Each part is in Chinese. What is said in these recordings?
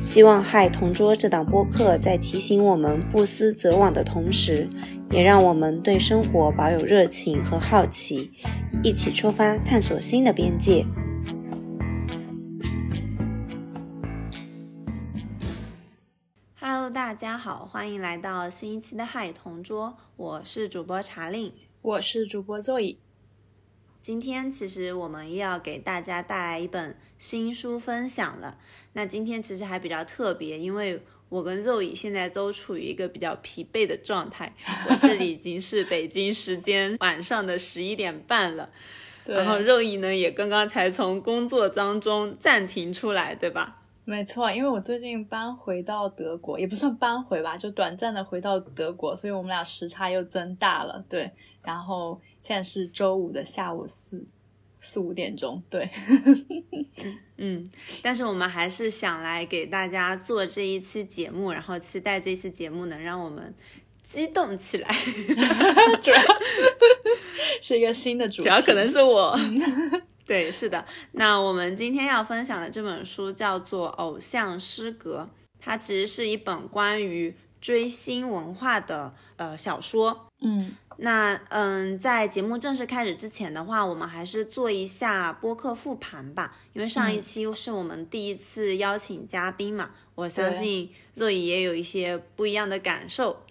希望《嗨同桌》这档播客在提醒我们不思则罔的同时，也让我们对生活保有热情和好奇，一起出发探索新的边界。Hello，大家好，欢迎来到新一期的《嗨同桌》，我是主播查令，我是主播座椅。今天其实我们又要给大家带来一本新书分享了。那今天其实还比较特别，因为我跟肉乙现在都处于一个比较疲惫的状态。我这里已经是北京时间晚上的十一点半了，然后肉乙呢也刚刚才从工作当中暂停出来，对吧？没错，因为我最近搬回到德国，也不算搬回吧，就短暂的回到德国，所以我们俩时差又增大了。对，然后。现在是周五的下午四四五点钟，对，嗯，但是我们还是想来给大家做这一期节目，然后期待这期节目能让我们激动起来。主要是一个新的主题，主要可能是我。对，是的。那我们今天要分享的这本书叫做《偶像失格》，它其实是一本关于追星文化的呃小说。嗯。那嗯，在节目正式开始之前的话，我们还是做一下播客复盘吧。因为上一期是我们第一次邀请嘉宾嘛，我相信若雨也有一些不一样的感受。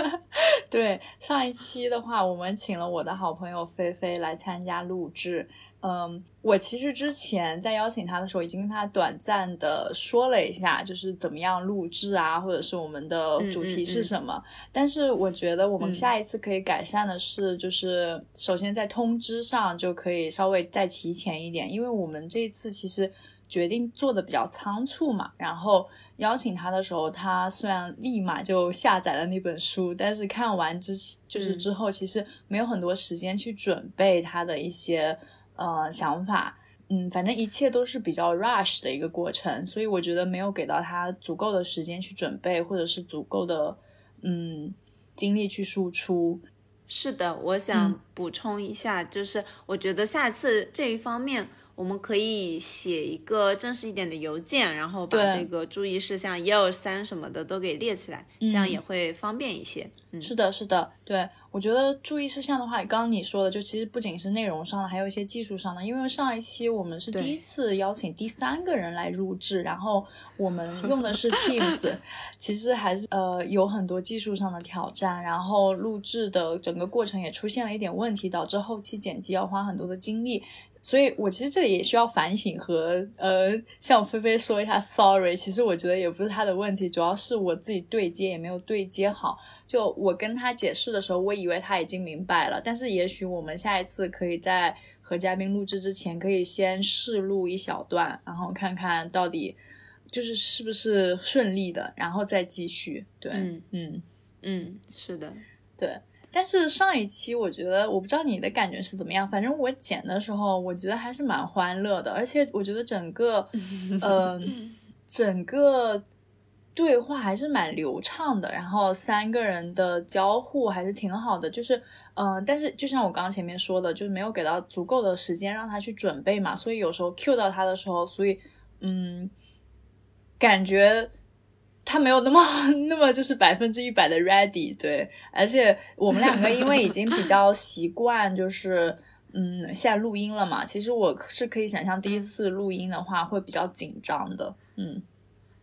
对，上一期的话，我们请了我的好朋友菲菲来参加录制。嗯，我其实之前在邀请他的时候，已经跟他短暂的说了一下，就是怎么样录制啊，或者是我们的主题是什么。但是我觉得我们下一次可以改善的是，就是首先在通知上就可以稍微再提前一点，因为我们这次其实决定做的比较仓促嘛。然后邀请他的时候，他虽然立马就下载了那本书，但是看完之就是之后，其实没有很多时间去准备他的一些。呃，想法，嗯，反正一切都是比较 rush 的一个过程，所以我觉得没有给到他足够的时间去准备，或者是足够的嗯精力去输出。是的，我想补充一下，就是我觉得下次这一方面。我们可以写一个正式一点的邮件，然后把这个注意事项一二三什么的都给列起来，这样也会方便一些。嗯，是的，是的，对，我觉得注意事项的话，刚刚你说的，就其实不仅是内容上的，还有一些技术上的。因为上一期我们是第一次邀请第三个人来录制，然后我们 用的是 Teams，其实还是呃有很多技术上的挑战，然后录制的整个过程也出现了一点问题，导致后期剪辑要花很多的精力。所以，我其实这里也需要反省和呃，向菲菲说一下 sorry。其实我觉得也不是他的问题，主要是我自己对接也没有对接好。就我跟他解释的时候，我以为他已经明白了，但是也许我们下一次可以在和嘉宾录制之前，可以先试录一小段，然后看看到底就是是不是顺利的，然后再继续。对，嗯嗯嗯，是的，对。但是上一期我觉得，我不知道你的感觉是怎么样。反正我剪的时候，我觉得还是蛮欢乐的，而且我觉得整个，嗯，整个对话还是蛮流畅的。然后三个人的交互还是挺好的，就是，嗯，但是就像我刚刚前面说的，就是没有给到足够的时间让他去准备嘛，所以有时候 Q 到他的时候，所以，嗯，感觉。他没有那么 那么就是百分之一百的 ready，对，而且我们两个因为已经比较习惯，就是嗯，现在录音了嘛，其实我是可以想象第一次录音的话会比较紧张的，嗯，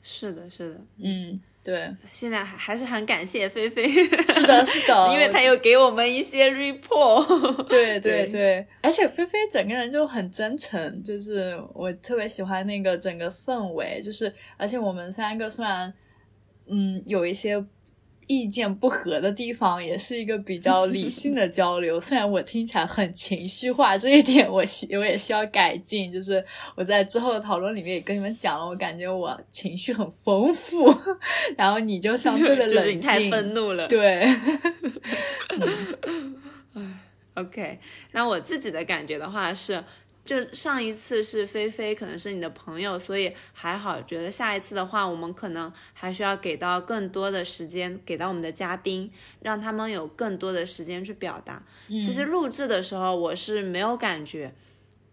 是的，是的，嗯，对，现在还还是很感谢菲菲，是的，是的，因为他有给我们一些 report，对对对，而且菲菲整个人就很真诚，就是我特别喜欢那个整个氛围，就是而且我们三个虽然。嗯，有一些意见不合的地方，也是一个比较理性的 交流。虽然我听起来很情绪化，这一点我需我也需要改进。就是我在之后的讨论里面也跟你们讲了，我感觉我情绪很丰富，然后你就相对的 冷静。太愤怒了。对。OK，那我自己的感觉的话是。就上一次是菲菲，可能是你的朋友，所以还好。觉得下一次的话，我们可能还需要给到更多的时间给到我们的嘉宾，让他们有更多的时间去表达。其实录制的时候我是没有感觉，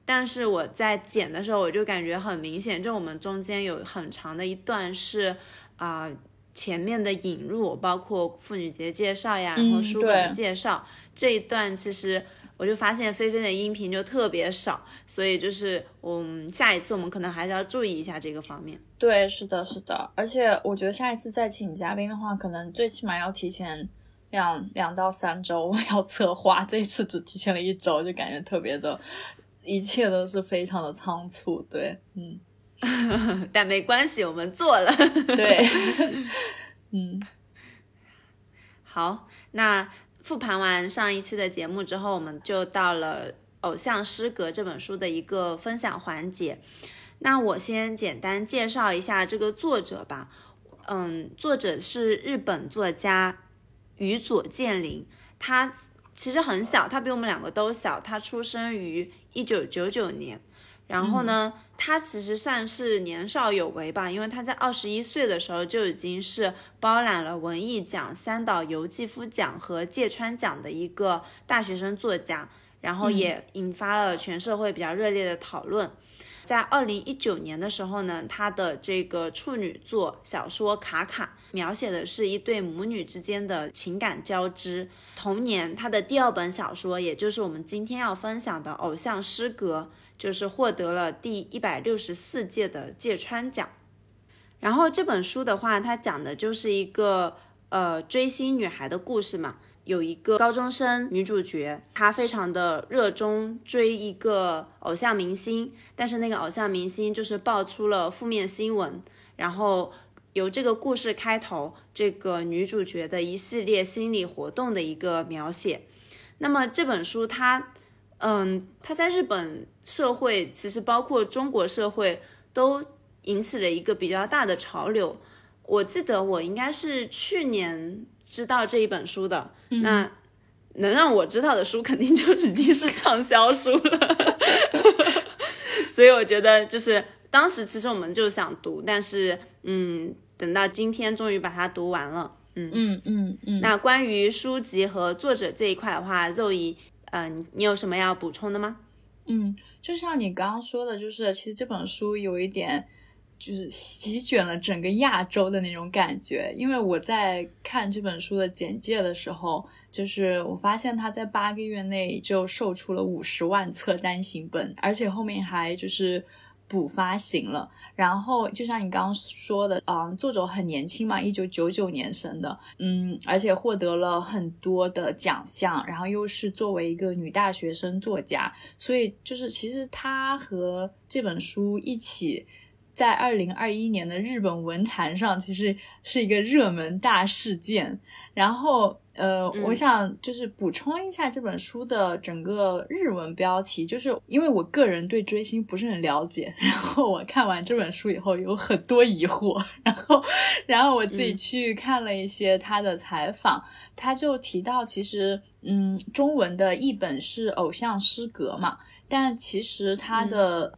但是我在剪的时候我就感觉很明显，就我们中间有很长的一段是啊前面的引入，包括妇女节介绍呀，然后书本的介绍这一段，其实。我就发现菲菲的音频就特别少，所以就是嗯，下一次我们可能还是要注意一下这个方面。对，是的，是的，而且我觉得下一次再请嘉宾的话，可能最起码要提前两两到三周 要策划，这一次只提前了一周，就感觉特别的，一切都是非常的仓促。对，嗯，但没关系，我们做了。对，嗯，好，那。复盘完上一期的节目之后，我们就到了《偶像失格》这本书的一个分享环节。那我先简单介绍一下这个作者吧。嗯，作者是日本作家宇佐健林，他其实很小，他比我们两个都小。他出生于一九九九年。然后呢，他其实算是年少有为吧，因为他在二十一岁的时候就已经是包揽了文艺奖、三岛由纪夫奖和芥川奖的一个大学生作家，然后也引发了全社会比较热烈的讨论。在二零一九年的时候呢，他的这个处女作小说《卡卡》描写的是一对母女之间的情感交织。同年，他的第二本小说，也就是我们今天要分享的《偶像诗歌》。就是获得了第一百六十四届的芥川奖，然后这本书的话，它讲的就是一个呃追星女孩的故事嘛。有一个高中生女主角，她非常的热衷追一个偶像明星，但是那个偶像明星就是爆出了负面新闻，然后由这个故事开头，这个女主角的一系列心理活动的一个描写。那么这本书它。嗯，它在日本社会，其实包括中国社会，都引起了一个比较大的潮流。我记得我应该是去年知道这一本书的，那能让我知道的书，肯定就已经是畅销书了。所以我觉得，就是当时其实我们就想读，但是嗯，等到今天终于把它读完了。嗯嗯嗯嗯。那关于书籍和作者这一块的话，肉姨。嗯，你有什么要补充的吗？嗯，就像你刚刚说的，就是其实这本书有一点就是席卷了整个亚洲的那种感觉。因为我在看这本书的简介的时候，就是我发现他在八个月内就售出了五十万册单行本，而且后面还就是。补发行了，然后就像你刚刚说的，嗯，作者很年轻嘛，一九九九年生的，嗯，而且获得了很多的奖项，然后又是作为一个女大学生作家，所以就是其实她和这本书一起在二零二一年的日本文坛上，其实是一个热门大事件，然后。呃，我想就是补充一下这本书的整个日文标题，就是因为我个人对追星不是很了解，然后我看完这本书以后有很多疑惑，然后，然后我自己去看了一些他的采访，他就提到其实，嗯，中文的译本是偶像诗格嘛，但其实他的。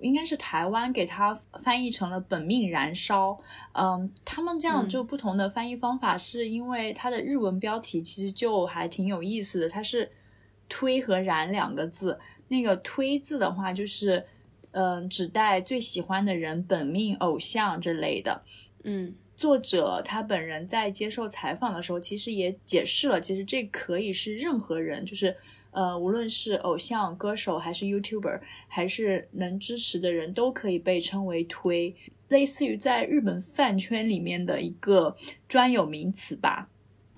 应该是台湾给它翻译成了“本命燃烧”。嗯，他们这样就不同的翻译方法，是因为它的日文标题其实就还挺有意思的。它是“推”和“燃”两个字。那个“推”字的话，就是嗯，指代最喜欢的人、本命偶像之类的。嗯，作者他本人在接受采访的时候，其实也解释了，其实这可以是任何人，就是。呃，无论是偶像、歌手，还是 YouTuber，还是能支持的人，都可以被称为推，类似于在日本饭圈里面的一个专有名词吧。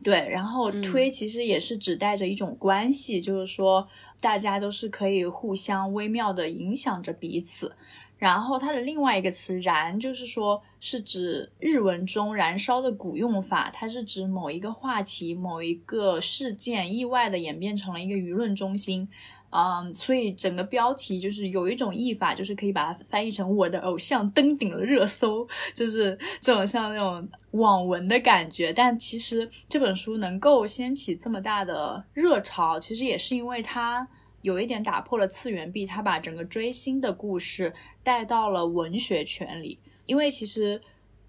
对，然后推其实也是指代着一种关系，就是说大家都是可以互相微妙的影响着彼此。然后它的另外一个词“燃”就是说是指日文中燃烧的古用法，它是指某一个话题、某一个事件意外的演变成了一个舆论中心。嗯，所以整个标题就是有一种译法，就是可以把它翻译成“我的偶像登顶了热搜”，就是这种像那种网文的感觉。但其实这本书能够掀起这么大的热潮，其实也是因为它有一点打破了次元壁，他把整个追星的故事带到了文学圈里。因为其实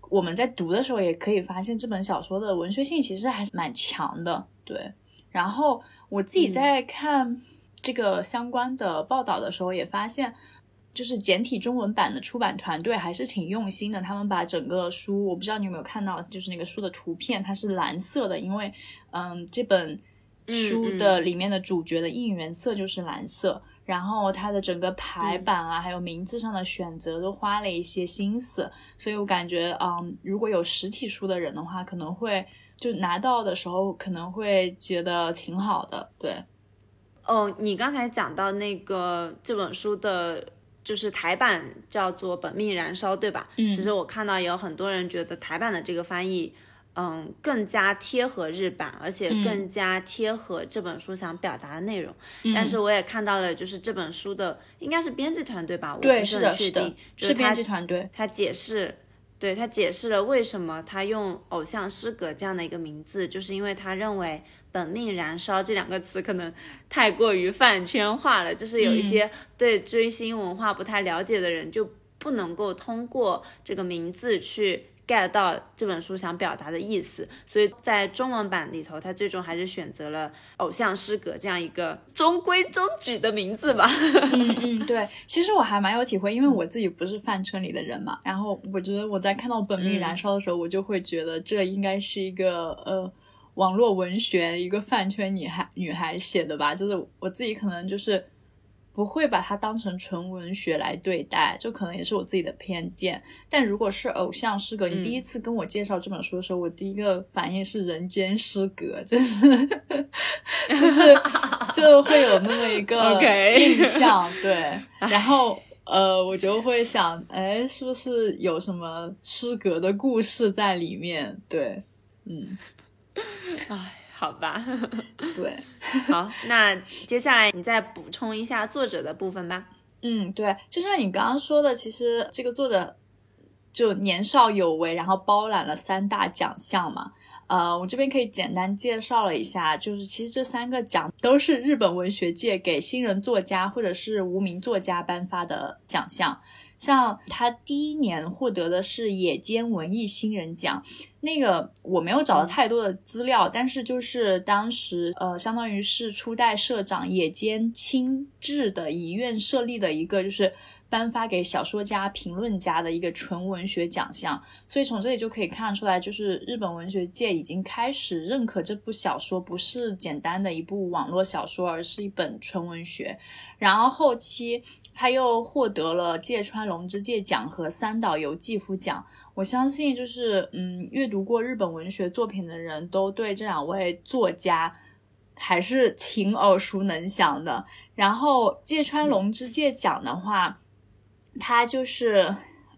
我们在读的时候也可以发现，这本小说的文学性其实还是蛮强的。对，然后我自己在看。这个相关的报道的时候也发现，就是简体中文版的出版团队还是挺用心的。他们把整个书，我不知道你有没有看到，就是那个书的图片，它是蓝色的，因为嗯，这本书的里面的主角的应援色就是蓝色。然后它的整个排版啊，还有名字上的选择都花了一些心思，所以我感觉嗯，如果有实体书的人的话，可能会就拿到的时候可能会觉得挺好的，对。哦，你刚才讲到那个这本书的，就是台版叫做《本命燃烧》，对吧？嗯。其实我看到有很多人觉得台版的这个翻译，嗯，更加贴合日版，而且更加贴合这本书想表达的内容。嗯。但是我也看到了，就是这本书的应该是编辑团队吧？我不是很确定。是编辑团队。他解释。对他解释了为什么他用“偶像诗歌”这样的一个名字，就是因为他认为“本命燃烧”这两个词可能太过于饭圈化了，就是有一些对追星文化不太了解的人就不能够通过这个名字去。Get 到这本书想表达的意思，所以在中文版里头，他最终还是选择了“偶像诗歌”这样一个中规中矩的名字吧。嗯嗯，对，其实我还蛮有体会，因为我自己不是饭圈里的人嘛。然后我觉得我在看到“本命燃烧”的时候，我就会觉得这应该是一个呃网络文学一个饭圈女孩女孩写的吧。就是我自己可能就是。不会把它当成纯文学来对待，就可能也是我自己的偏见。但如果是偶像诗歌，你第一次跟我介绍这本书的时候，我第一个反应是人间失格，就是 就是 就会有那么一个印象，对。然后呃，我就会想，哎，是不是有什么失格的故事在里面？对，嗯，哎。好吧，对，好，那接下来你再补充一下作者的部分吧。嗯，对，就像你刚刚说的，其实这个作者就年少有为，然后包揽了三大奖项嘛。呃，我这边可以简单介绍了一下，就是其实这三个奖都是日本文学界给新人作家或者是无名作家颁发的奖项。像他第一年获得的是野间文艺新人奖，那个我没有找到太多的资料，但是就是当时呃，相当于是初代社长野间清志的遗愿设立的一个就是。颁发给小说家、评论家的一个纯文学奖项，所以从这里就可以看出来，就是日本文学界已经开始认可这部小说不是简单的一部网络小说，而是一本纯文学。然后后期他又获得了芥川龙之介奖和三岛由纪夫奖。我相信，就是嗯，阅读过日本文学作品的人都对这两位作家还是挺耳熟能详的。然后芥川龙之介奖的话。他就是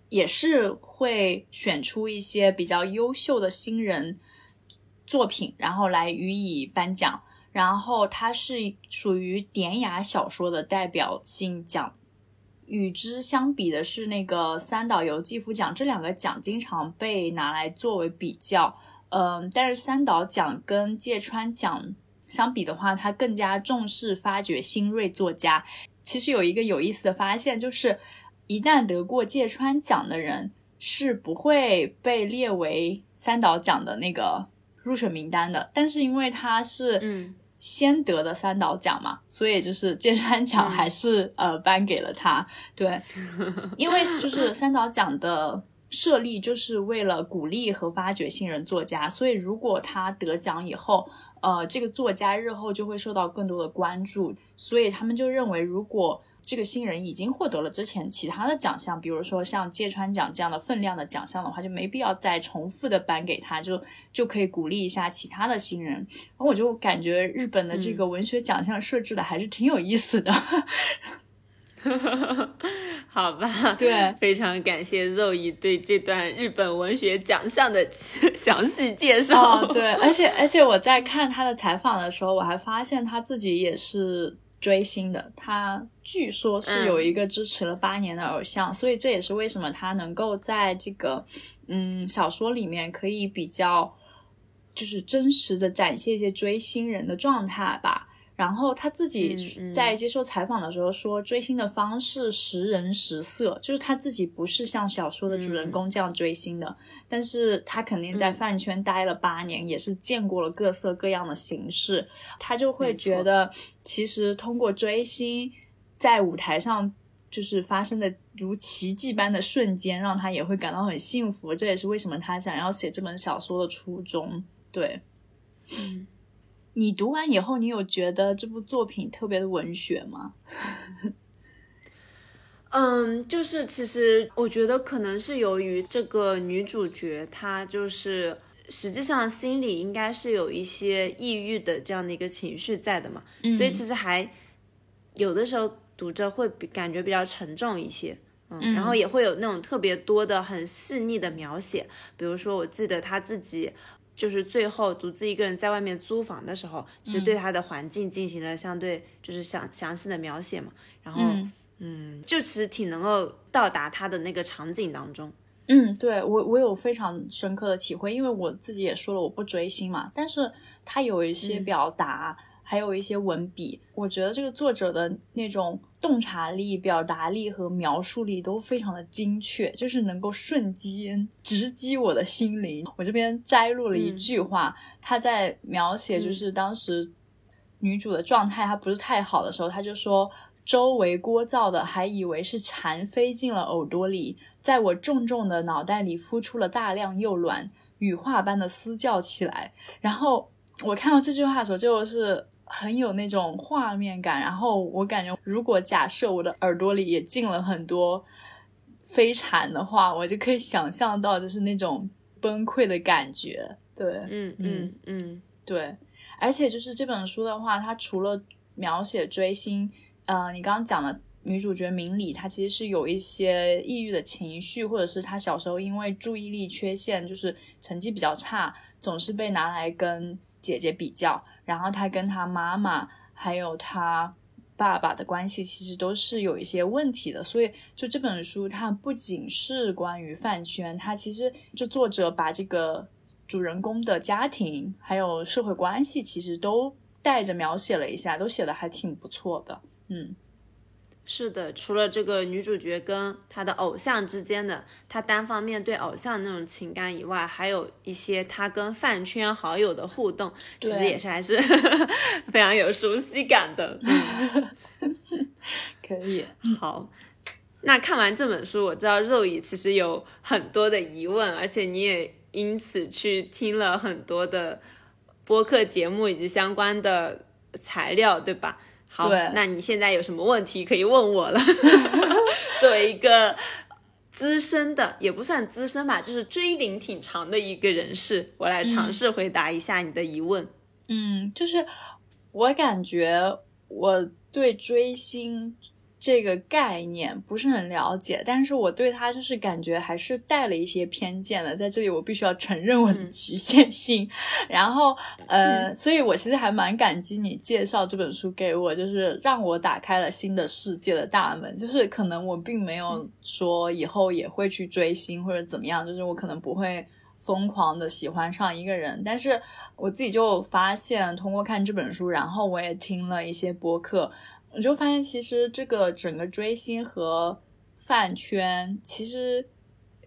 也是会选出一些比较优秀的新人作品，然后来予以颁奖。然后它是属于典雅小说的代表性奖。与之相比的是，那个三岛由纪夫奖这两个奖经常被拿来作为比较。嗯，但是三岛奖跟芥川奖相比的话，它更加重视发掘新锐作家。其实有一个有意思的发现就是。一旦得过芥川奖的人是不会被列为三岛奖的那个入选名单的，但是因为他是嗯先得的三岛奖嘛，所以就是芥川奖还是呃颁给了他。对，因为就是三岛奖的设立就是为了鼓励和发掘新人作家，所以如果他得奖以后，呃，这个作家日后就会受到更多的关注，所以他们就认为如果。这个新人已经获得了之前其他的奖项，比如说像芥川奖这样的分量的奖项的话，就没必要再重复的颁给他，就就可以鼓励一下其他的新人。然后我就感觉日本的这个文学奖项设置的还是挺有意思的。好吧，对，非常感谢肉姨对这段日本文学奖项的详细介绍。哦，对，而且而且我在看他的采访的时候，我还发现他自己也是追星的。他据说是有一个支持了八年的偶像，所以这也是为什么他能够在这个嗯小说里面可以比较就是真实的展现一些追星人的状态吧。然后他自己在接受采访的时候说，追星的方式时人时色，就是他自己不是像小说的主人公这样追星的，但是他肯定在饭圈待了八年，也是见过了各色各样的形式，他就会觉得，其实通过追星，在舞台上就是发生的如奇迹般的瞬间，让他也会感到很幸福，这也是为什么他想要写这本小说的初衷。对，嗯。你读完以后，你有觉得这部作品特别的文学吗？嗯，就是其实我觉得可能是由于这个女主角她就是实际上心里应该是有一些抑郁的这样的一个情绪在的嘛，所以其实还有的时候读着会比感觉比较沉重一些，嗯，然后也会有那种特别多的很细腻的描写，比如说我记得她自己。就是最后独自一个人在外面租房的时候，其实对他的环境进行了相对就是详详细的描写嘛。然后，嗯，就其实挺能够到达他的那个场景当中。嗯，对我我有非常深刻的体会，因为我自己也说了我不追星嘛，但是他有一些表达。还有一些文笔，我觉得这个作者的那种洞察力、表达力和描述力都非常的精确，就是能够瞬间直击我的心灵。我这边摘录了一句话，他在描写就是当时女主的状态，她不是太好的时候，他就说：“周围聒噪的，还以为是蝉飞进了耳朵里，在我重重的脑袋里孵出了大量幼卵，羽化般的嘶叫起来。”然后我看到这句话的时候，就是。很有那种画面感，然后我感觉，如果假设我的耳朵里也进了很多飞蝉的话，我就可以想象到，就是那种崩溃的感觉。对，嗯嗯嗯，对。而且就是这本书的话，它除了描写追星，呃，你刚刚讲的女主角明理，她其实是有一些抑郁的情绪，或者是她小时候因为注意力缺陷，就是成绩比较差，总是被拿来跟姐姐比较。然后他跟他妈妈还有他爸爸的关系其实都是有一些问题的，所以就这本书它不仅是关于饭圈，它其实就作者把这个主人公的家庭还有社会关系其实都带着描写了一下，都写的还挺不错的，嗯。是的，除了这个女主角跟她的偶像之间的她单方面对偶像那种情感以外，还有一些她跟饭圈好友的互动，其实也是还是 非常有熟悉感的。可以，好，那看完这本书，我知道肉乙其实有很多的疑问，而且你也因此去听了很多的播客节目以及相关的材料，对吧？好，那你现在有什么问题可以问我了？作为一个资深的，也不算资深吧，就是追龄挺长的一个人士，我来尝试回答一下你的疑问。嗯，就是我感觉我对追星。这个概念不是很了解，但是我对他就是感觉还是带了一些偏见的，在这里我必须要承认我的局限性。然后，呃，所以我其实还蛮感激你介绍这本书给我，就是让我打开了新的世界的大门。就是可能我并没有说以后也会去追星或者怎么样，就是我可能不会疯狂的喜欢上一个人，但是我自己就发现，通过看这本书，然后我也听了一些播客。我就发现，其实这个整个追星和饭圈，其实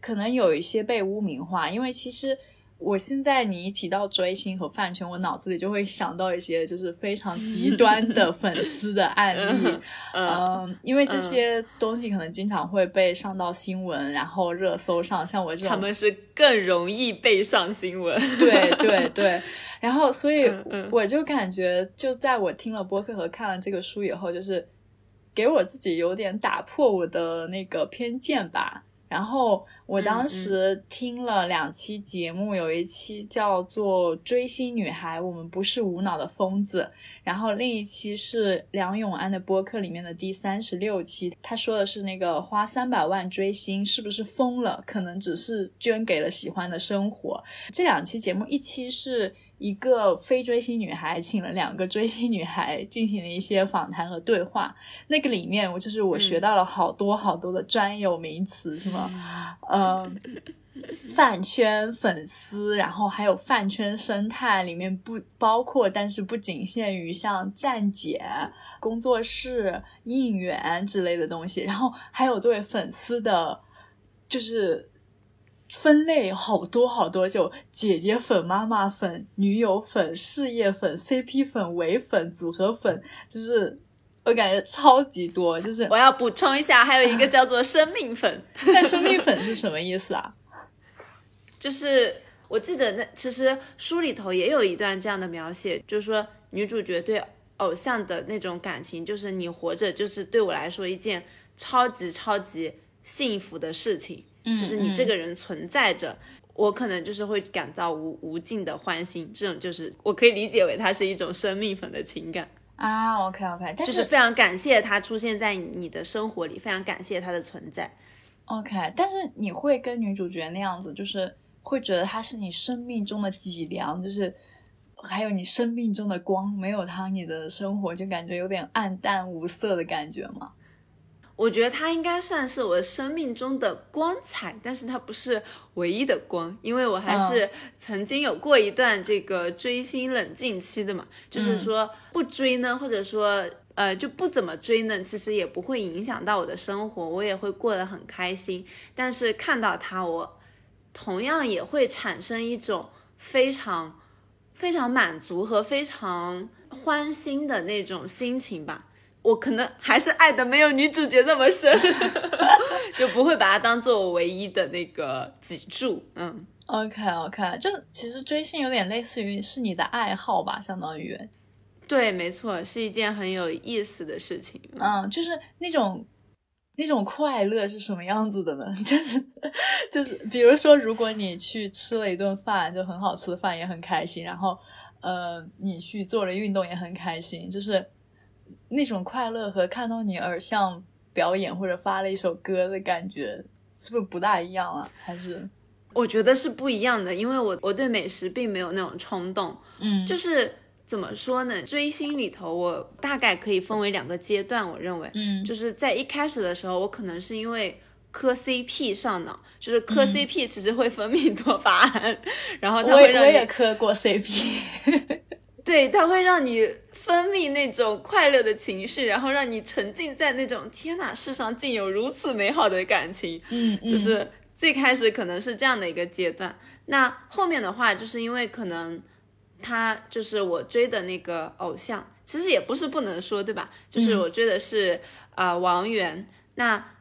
可能有一些被污名化，因为其实。我现在你一提到追星和饭圈，我脑子里就会想到一些就是非常极端的粉丝的案例，嗯，因为这些东西可能经常会被上到新闻，然后热搜上，像我这种，他们是更容易被上新闻，对对对，然后所以我就感觉，就在我听了播客和看了这个书以后，就是给我自己有点打破我的那个偏见吧。然后我当时听了两期节目，有一期叫做《追星女孩》，我们不是无脑的疯子。然后另一期是梁永安的播客里面的第三十六期，他说的是那个花三百万追星是不是疯了？可能只是捐给了喜欢的生活。这两期节目，一期是。一个非追星女孩请了两个追星女孩进行了一些访谈和对话，那个里面我就是我学到了好多好多的专有名词，什么，嗯，饭圈粉丝，然后还有饭圈生态里面不包括，但是不仅限于像站姐、工作室、应援之类的东西，然后还有作为粉丝的，就是。分类好多好多，就姐姐粉、妈妈粉、女友粉、事业粉、CP 粉、唯粉、组合粉，就是我感觉超级多。就是我要补充一下，还有一个叫做生命粉。那生命粉是什么意思啊？就是我记得那其实书里头也有一段这样的描写，就是说女主角对偶像的那种感情，就是你活着就是对我来说一件超级超级幸福的事情。就是你这个人存在着，我可能就是会感到无无尽的欢欣，这种就是我可以理解为它是一种生命粉的情感啊。OK OK，就是非常感谢他出现在你的生活里，非常感谢他的存在。OK，但是你会跟女主角那样子，就是会觉得她是你生命中的脊梁，就是还有你生命中的光，没有她，你的生活就感觉有点暗淡无色的感觉吗？我觉得它应该算是我生命中的光彩，但是它不是唯一的光，因为我还是曾经有过一段这个追星冷静期的嘛，就是说不追呢，或者说呃就不怎么追呢，其实也不会影响到我的生活，我也会过得很开心。但是看到他，我同样也会产生一种非常非常满足和非常欢欣的那种心情吧。我可能还是爱的没有女主角那么深，就不会把它当做我唯一的那个脊柱。嗯，OK OK，就其实追星有点类似于是你的爱好吧，相当于。对，没错，是一件很有意思的事情。嗯，就是那种那种快乐是什么样子的呢？就 是就是，比如说，如果你去吃了一顿饭，就很好吃的饭也很开心，然后呃，你去做了运动也很开心，就是。那种快乐和看到你偶像表演或者发了一首歌的感觉，是不是不大一样啊？还是我觉得是不一样的，因为我我对美食并没有那种冲动。嗯，就是怎么说呢？追星里头，我大概可以分为两个阶段。我认为，嗯，就是在一开始的时候，我可能是因为磕 CP 上脑，就是磕 CP 其实会分泌多巴胺，然后它会让我也磕过 CP，对，它会让你。分泌那种快乐的情绪，然后让你沉浸在那种天哪，世上竟有如此美好的感情。嗯，就是最开始可能是这样的一个阶段。那后面的话，就是因为可能他就是我追的那个偶像，其实也不是不能说，对吧？就是我追的是啊王源。那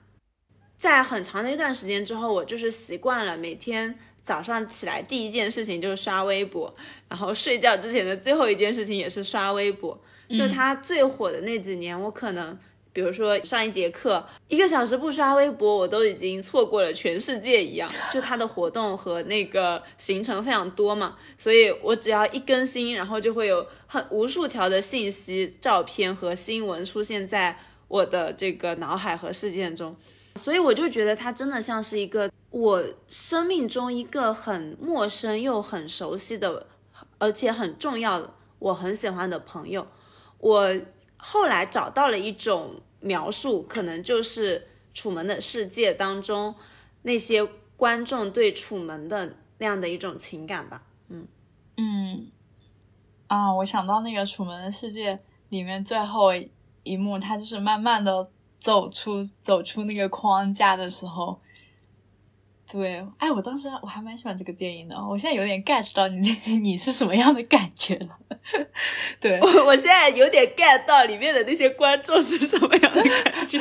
在很长的一段时间之后，我就是习惯了每天。早上起来第一件事情就是刷微博，然后睡觉之前的最后一件事情也是刷微博。就他最火的那几年，我可能比如说上一节课一个小时不刷微博，我都已经错过了全世界一样。就他的活动和那个行程非常多嘛，所以我只要一更新，然后就会有很无数条的信息、照片和新闻出现在我的这个脑海和事件中。所以我就觉得他真的像是一个我生命中一个很陌生又很熟悉的，而且很重要的，我很喜欢的朋友。我后来找到了一种描述，可能就是《楚门的世界》当中那些观众对楚门的那样的一种情感吧。嗯嗯啊，我想到那个《楚门的世界》里面最后一幕，他就是慢慢的。走出走出那个框架的时候，对，哎，我当时我还蛮喜欢这个电影的，我现在有点 get 到你 你是什么样的感觉了。对，我我现在有点 get 到里面的那些观众是什么样的感觉。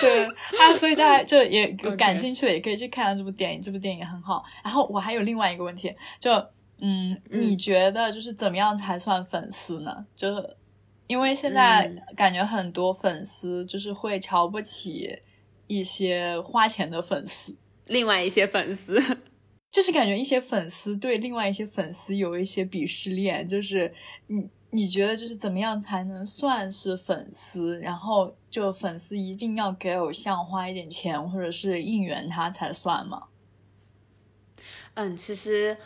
对啊，所以大家就也 感兴趣的也可以去看这部电影，这部电影很好。然后我还有另外一个问题，就嗯，你觉得就是怎么样才算粉丝呢？就是。因为现在感觉很多粉丝就是会瞧不起一些花钱的粉丝，另外一些粉丝，就是感觉一些粉丝对另外一些粉丝有一些鄙视链，就是你你觉得就是怎么样才能算是粉丝？然后就粉丝一定要给偶像花一点钱，或者是应援他才算吗？嗯，其实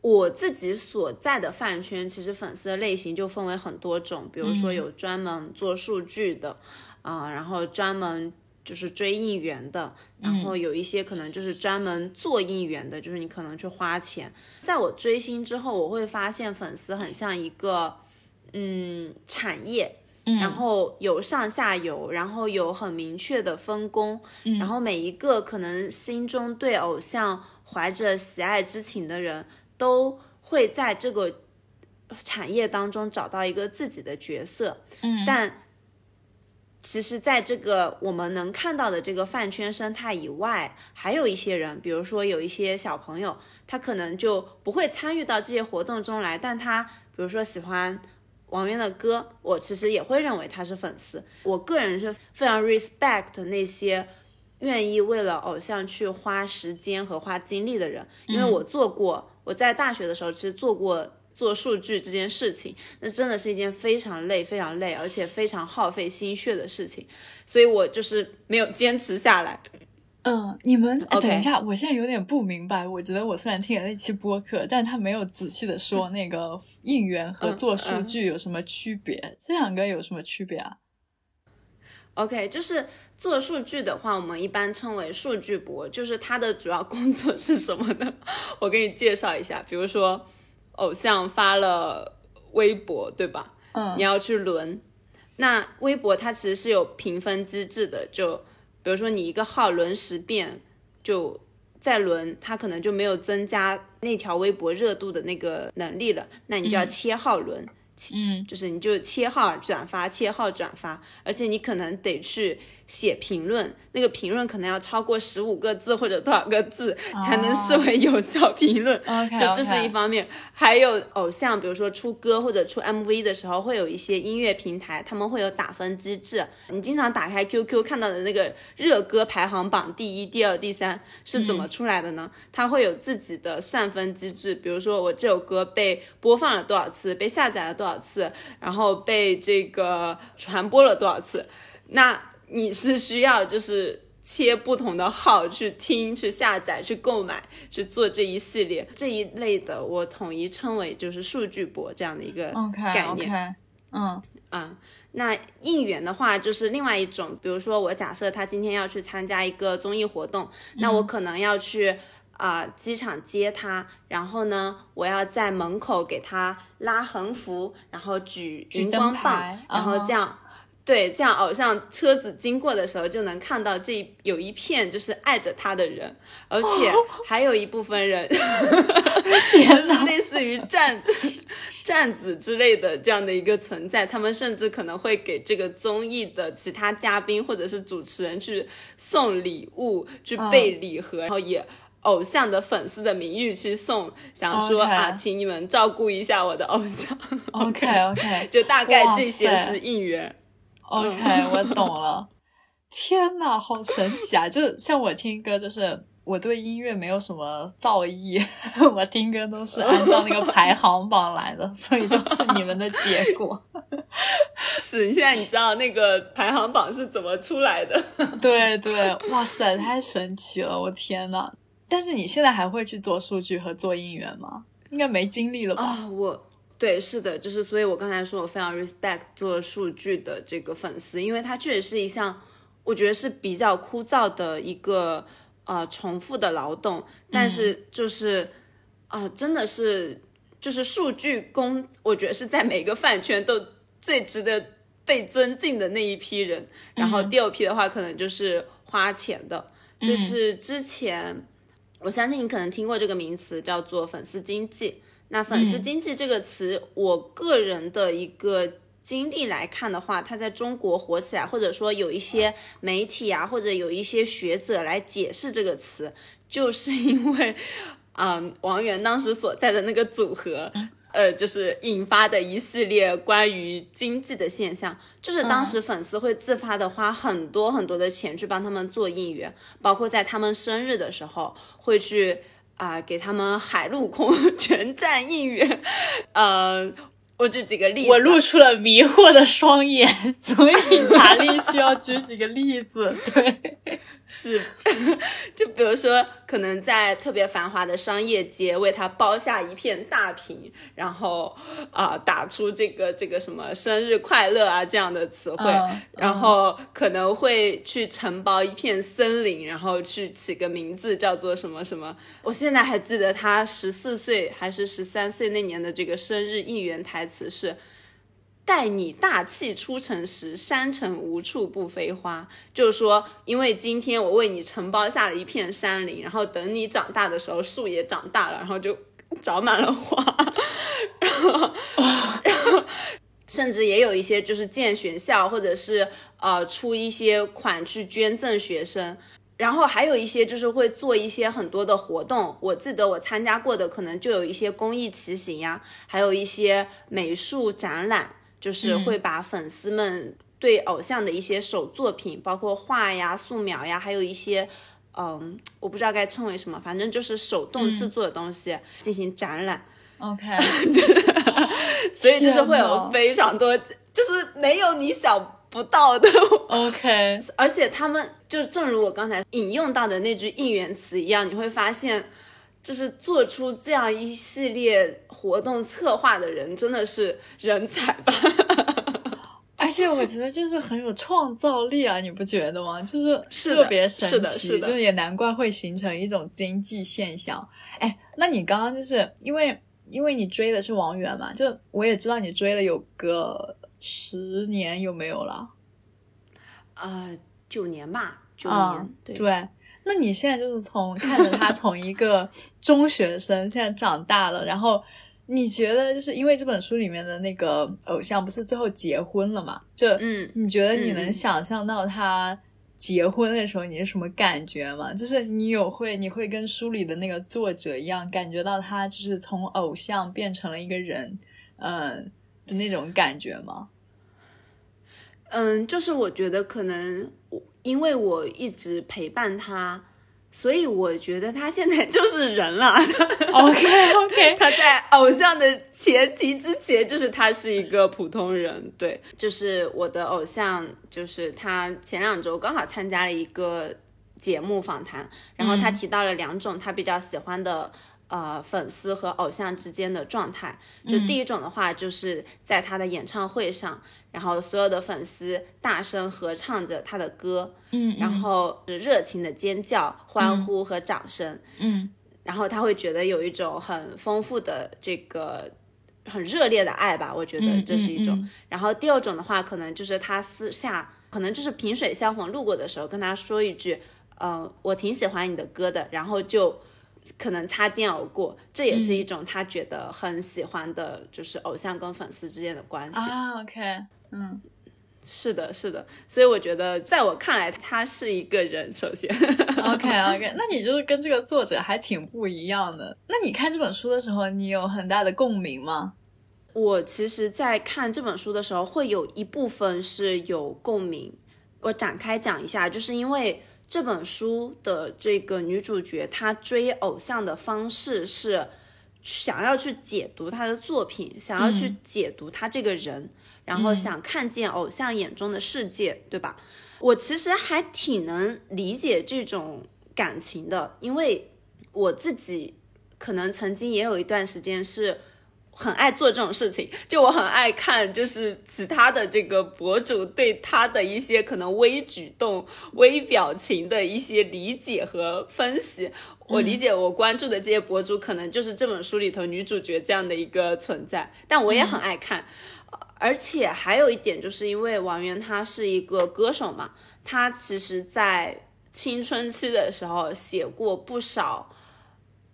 我自己所在的饭圈，其实粉丝的类型就分为很多种，比如说有专门做数据的，啊、然后专门就是追应援的，然后有一些可能就是专门做应援的，就是你可能去花钱。在我追星之后，我会发现粉丝很像一个嗯产业。然后有上下游，然后有很明确的分工，然后每一个可能心中对偶像怀着喜爱之情的人，都会在这个产业当中找到一个自己的角色。嗯，但其实，在这个我们能看到的这个饭圈生态以外，还有一些人，比如说有一些小朋友，他可能就不会参与到这些活动中来，但他比如说喜欢。王源的歌，我其实也会认为他是粉丝。我个人是非常 respect 那些愿意为了偶像去花时间和花精力的人，因为我做过，我在大学的时候其实做过做数据这件事情，那真的是一件非常累、非常累，而且非常耗费心血的事情，所以我就是没有坚持下来。嗯，你们、等一下，我现在有点不明白。我觉得我虽然听了那期播客，但他没有仔细的说那个应援和做数据有什么区别，这两个有什么区别啊？OK，就是做数据的话，我们一般称为数据博，就是他的主要工作是什么呢？我给你介绍一下，比如说偶像发了微博，对吧？嗯你要去轮。那微博它其实是有评分机制的，就比如说你一个号轮十遍，就再轮，它可能就没有增加那条微博热度的那个能力了，那你就要切号轮。嗯就是你就切号转发，切号转发，而且你可能得去写评论，那个评论可能要超过十五个字或者多少个字才能视为有效评论。就这是一方面，还有偶像，比如说出歌或者出 MV 的时候，会有一些音乐平台，他们会有打分机制。你经常打开 QQ 看到的那个热歌排行榜第一、第二、第三是怎么出来的呢？它会有自己的算分机制，比如说我这首歌被播放了多少次，被下载了多少次，然后被这个传播了多少次，那你是需要就是。切不同的号去听、去下载、去购买、去做这一系列这一类的，我统一称为就是数据博这样的一个 OK 概念。OK，嗯啊、那应援的话就是另外一种，比如说我假设他今天要去参加一个综艺活动，那我可能要去啊、机场接他，然后呢，我要在门口给他拉横幅，然后举荧光棒，然后这样。对，这样偶像车子经过的时候，就能看到这一有一片就是爱着他的人，而且还有一部分人，就是类似于站站子之类的这样的一个存在，他们甚至可能会给这个综艺的其他嘉宾或者是主持人去送礼物，去备礼盒，然后以偶像的粉丝的名誉去送，想说啊，请你们照顾一下我的偶像。，OK OK 就大概这些是应援。OK，我懂了。天呐，好神奇啊！就像我听歌，就是我对音乐没有什么造诣，我听歌都是按照那个排行榜来的，所以都是你们的结果。是，现在你知道那个排行榜是怎么出来的？对对，哇塞，太神奇了！我天呐！但是你现在还会去做数据和做应援吗？应该没精力了吧？啊、我对，是的，就是所以，我刚才说我非常 respect 做数据的这个粉丝，因为它确实是一项我觉得是比较枯燥的一个呃重复的劳动，但是就是啊、真的是就是数据工，我觉得是在每个饭圈都最值得被尊敬的那一批人。然后第二批的话，可能就是花钱的，就是之前。我相信你可能听过这个名词，叫做粉丝经济。那粉丝经济这个词，我个人的一个经历来看的话，它在中国火起来，或者说有一些媒体啊，或者有一些学者来解释这个词，就是因为，嗯，王源当时所在的那个组合。呃，就是引发的一系列关于经济的现象，就是当时粉丝会自发的花很多很多的钱去帮他们做应援，包括在他们生日的时候会去啊、给他们海陆空 全站应援，呃。我举几个例，我露出了迷惑的双眼，所以查理需要举几个例子。对，是，就比如说，可能在特别繁华的商业街为他包下一片大屏，然后啊、打出这个这个什么生日快乐啊这样的词汇，嗯然后可能会去承包一片森林，然后去起个名字叫做什么什么。我现在还记得他十四岁还是十三岁那年的这个生日应援台词是。待你大气出尘时，山城无处不飞花。就是说，因为今天我为你承包下了一片山林，然后等你长大的时候，树也长大了，然后就长满了花。然后，然后，甚至也有一些就是建学校，或者是呃出一些款去捐赠学生。然后还有一些就是会做一些很多的活动，我记得我参加过的可能就有一些公益骑行呀，还有一些美术展览，就是会把粉丝们对偶像的一些手作品，包括画呀、素描呀，还有一些。嗯，我不知道该称为什么，反正就是手动制作的东西、进行展览，OK，所以就是会有非常多，就是没有你想不到的。OK，而且他们就正如我刚才引用到的那句应援词一样，你会发现，就是做出这样一系列活动策划的人真的是人才吧？而且我觉得就是很有创造力啊，你不觉得吗？就是特别神奇，是的是的就是也难怪会形成一种经济现象。哎，那你刚刚就是因为因为你追的是王源嘛，就我也知道你追了有个十年有没有了？呃，九年吧，九年，对。那你现在就是从看着他从一个 中学生现在长大了，然后你觉得就是因为这本书里面的那个偶像不是最后结婚了嘛？就嗯，你觉得你能想象到他结婚的时候你是什么感觉吗？就是你有会你会跟书里的那个作者一样，感觉到他就是从偶像变成了一个人，嗯的那种感觉吗？嗯，就是我觉得可能我因为我一直陪伴他，所以我觉得他现在就是人了。OK OK，他在偶像的前提之前，就是他是一个普通人。对，就是我的偶像，就是他前两周刚好参加了一个节目访谈，然后他提到了两种他比较喜欢的。呃，粉丝和偶像之间的状态，就第一种的话，就是在他的演唱会上，然后所有的粉丝大声合唱着他的歌，嗯，然后是热情的尖叫、欢呼和掌声，嗯。然后他会觉得有一种很丰富的这个很热烈的爱吧，我觉得嗯这是一种。嗯嗯。然后第二种的话，可能就是他私下可能就是萍水相逢路过的时候跟他说一句，呃，我挺喜欢你的歌的，然后就。可能擦肩而过，这也是一种他觉得很喜欢的，就是偶像跟粉丝之间的关系。啊 OK，嗯。是的，是的，所以我觉得，在我看来，他是一个人。首先，OK OK，那你就是跟这个作者还挺不一样的。那你看这本书的时候，你有很大的共鸣吗？我其实，在看这本书的时候，会有一部分是有共鸣。我展开讲一下，就是因为这本书的这个女主角，她追偶像的方式是想要去解读她的作品，想要去解读她这个人，然后想看见偶像眼中的世界，对吧？我其实还挺能理解这种感情的，因为我自己可能曾经也有一段时间是。很爱做这种事情，就我很爱看，就是其他的这个博主对他的一些可能微举动、微表情的一些理解和分析。我理解我关注的这些博主，可能就是这本书里头女主角这样的一个存在，但我也很爱看。而且还有一点，就是因为王源他是一个歌手嘛，他其实在青春期的时候写过不少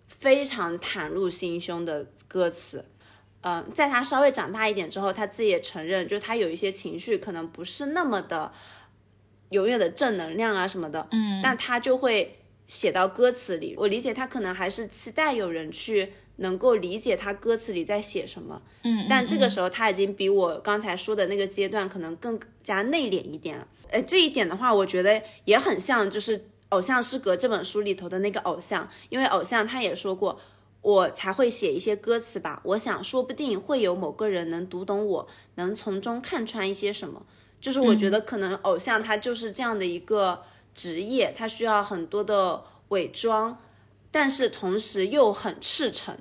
非常袒露心胸的歌词。嗯、呃，在他稍微长大一点之后，他自己也承认，就他有一些情绪可能不是那么的永远的正能量啊什么的，嗯，但他就会写到歌词里。我理解他可能还是期待有人去能够理解他歌词里在写什么。嗯，但这个时候他已经比我刚才说的那个阶段可能更加内敛一点了。呃，这一点的话，我觉得也很像就是《偶像失格》这本书里头的那个偶像，因为偶像他也说过。我才会写一些歌词吧。我想，说不定会有某个人能读懂我，能从中看穿一些什么。就是我觉得，可能偶像他就是这样的一个职业，他需要很多的伪装，但是同时又很赤诚。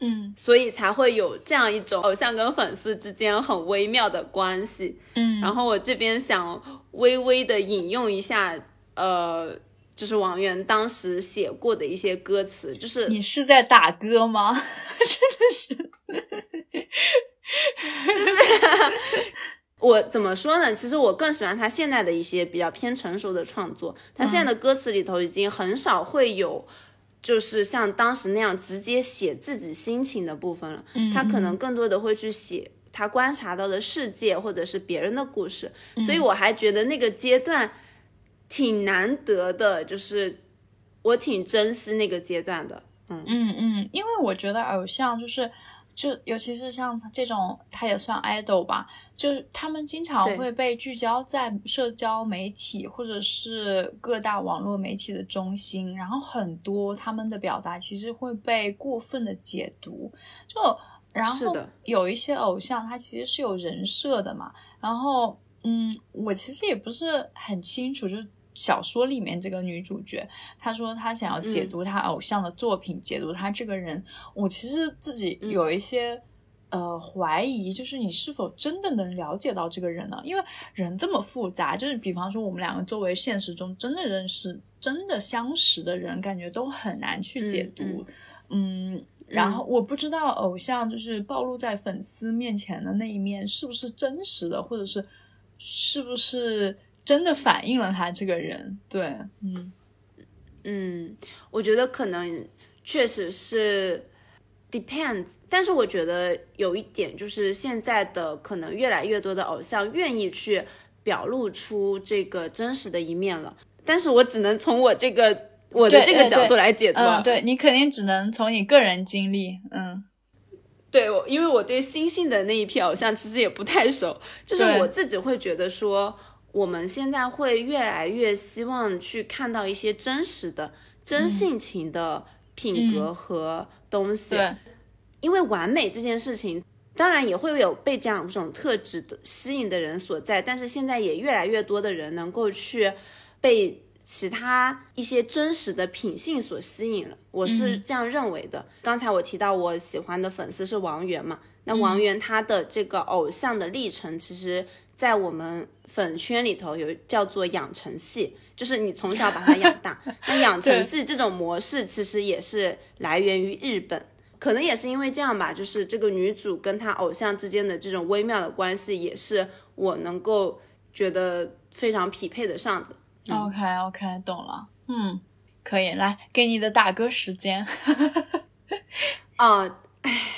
嗯，所以才会有这样一种偶像跟粉丝之间很微妙的关系。嗯，然后我这边想微微的引用一下，呃。就是王源当时写过的一些歌词，就是你是在打歌吗？真的是，就是我怎么说呢？其实我更喜欢他现在的一些比较偏成熟的创作。他现在的歌词里头已经很少会有，就是像当时那样直接写自己心情的部分了。他可能更多的会去写他观察到的世界，或者是别人的故事。所以我还觉得那个阶段。挺难得的，就是我挺珍惜那个阶段的，嗯。嗯嗯，因为我觉得偶像就是，就尤其是像这种，他也算 idol 吧，就是他们经常会被聚焦在社交媒体或者是各大网络媒体的中心，然后很多他们的表达其实会被过分的解读，就然后有一些偶像他其实是有人设的嘛，然后嗯，我其实也不是很清楚，就。小说里面这个女主角，她说她想要解读她偶像的作品，解读她这个人。我其实自己有一些呃怀疑，就是你是否真的能了解到这个人呢？因为人这么复杂，就是比方说我们两个作为现实中真的认识、真的相识的人，感觉都很难去解读。嗯，然后我不知道偶像就是暴露在粉丝面前的那一面是不是真实的，或者是是不是。真的反映了他这个人，对，嗯。嗯，我觉得可能确实是 depends，但是我觉得有一点就是现在的可能越来越多的偶像愿意去表露出这个真实的一面了，但是我只能从我这个我的这个角度来解读，对你肯定只能从你个人经历，嗯，对，我因为我对新兴的那一批偶像其实也不太熟，就是我自己会觉得说。我们现在会越来越希望去看到一些真实的、真性情的品格和东西。对，因为完美这件事情，当然也会有被这样一种特质的吸引的人所在，但是现在也越来越多的人能够去被其他一些真实的品性所吸引了。我是这样认为的。刚才我提到我喜欢的粉丝是王源嘛？那王源他的这个偶像的历程，其实。在我们粉圈里头有叫做养成系，就是你从小把它养大。那养成系这种模式其实也是来源于日本，可能也是因为这样吧，就是这个女主跟她偶像之间的这种微妙的关系，也是我能够觉得非常匹配得上的。OK OK，懂了。嗯，可以来给你的打歌时间。啊，唉。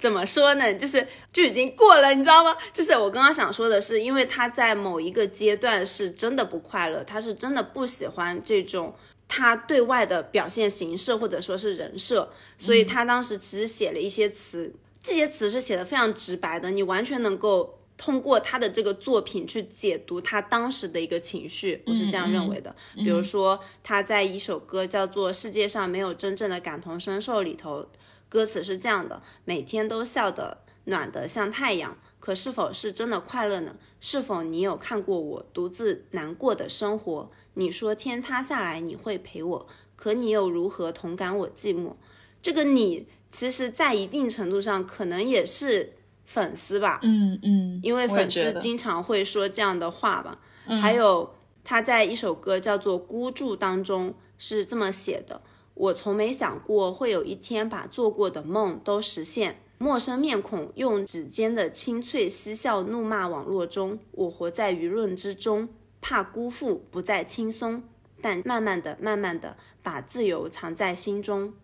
怎么说呢？就是就已经过了，你知道吗？就是我刚刚想说的是，因为他在某一个阶段是真的不快乐，他是真的不喜欢这种他对外的表现形式或者说是人设，所以他当时其实写了一些词，这些词是写的非常直白的，你完全能够通过他的这个作品去解读他当时的一个情绪，我是这样认为的。比如说他在一首歌叫做《世界上没有真正的感同身受》里头。歌词是这样的：每天都笑得暖得像太阳，可是否是真的快乐呢？是否你有看过我独自难过的生活？你说天塌下来你会陪我，可你又如何同感我寂寞？这个你其实，在一定程度上可能也是粉丝吧，嗯嗯，因为粉丝经常会说这样的话吧。还有他在一首歌叫做《孤注》当中是这么写的。我从没想过会有一天把做过的梦都实现。陌生面孔用指尖的清脆嬉笑怒骂网络中，我活在舆论之中，怕辜负不再轻松，但慢慢的、慢慢的把自由藏在心中。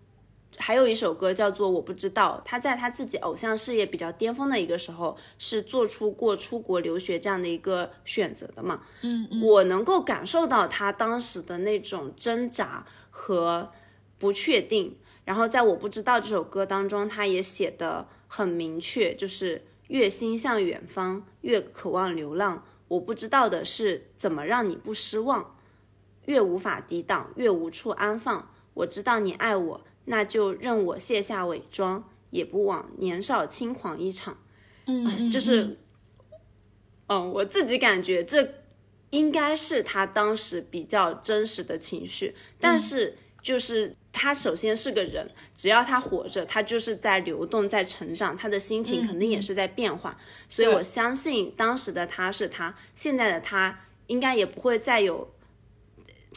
还有一首歌叫做《我不知道》，他在他自己偶像事业比较巅峰的一个时候，是做出过出国留学这样的一个选择的嘛？嗯嗯，我能够感受到他当时的那种挣扎和不确定。然后在我不知道这首歌当中，他也写的很明确，就是越心向远方，越渴望流浪。我不知道的是怎么让你不失望，越无法抵挡，越无处安放。我知道你爱我。那就任我卸下伪装，也不枉年少轻狂一场。嗯，就是，嗯，我自己感觉这应该是他当时比较真实的情绪。但是，就是他首先是个人，只要他活着，他就是在流动，在成长，他的心情肯定也是在变化。所以我相信当时的他是他，现在的他应该也不会再有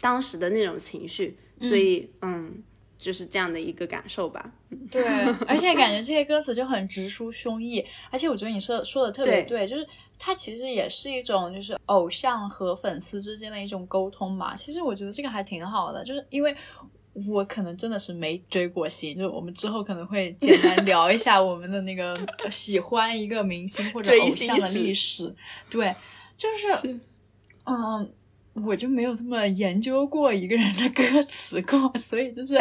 当时的那种情绪。所以，嗯。就是这样的一个感受吧。对，而且感觉这些歌词就很直抒胸臆，而且我觉得你说说的特别对，就是它其实也是一种就是偶像和粉丝之间的一种沟通嘛。其实我觉得这个还挺好的，就是因为我可能真的是没追过星，就是我们之后可能会简单 聊一下我们的那个喜欢一个明星或者偶像的历史。对，就是嗯。我就没有这么研究过一个人的歌词过，所以就是，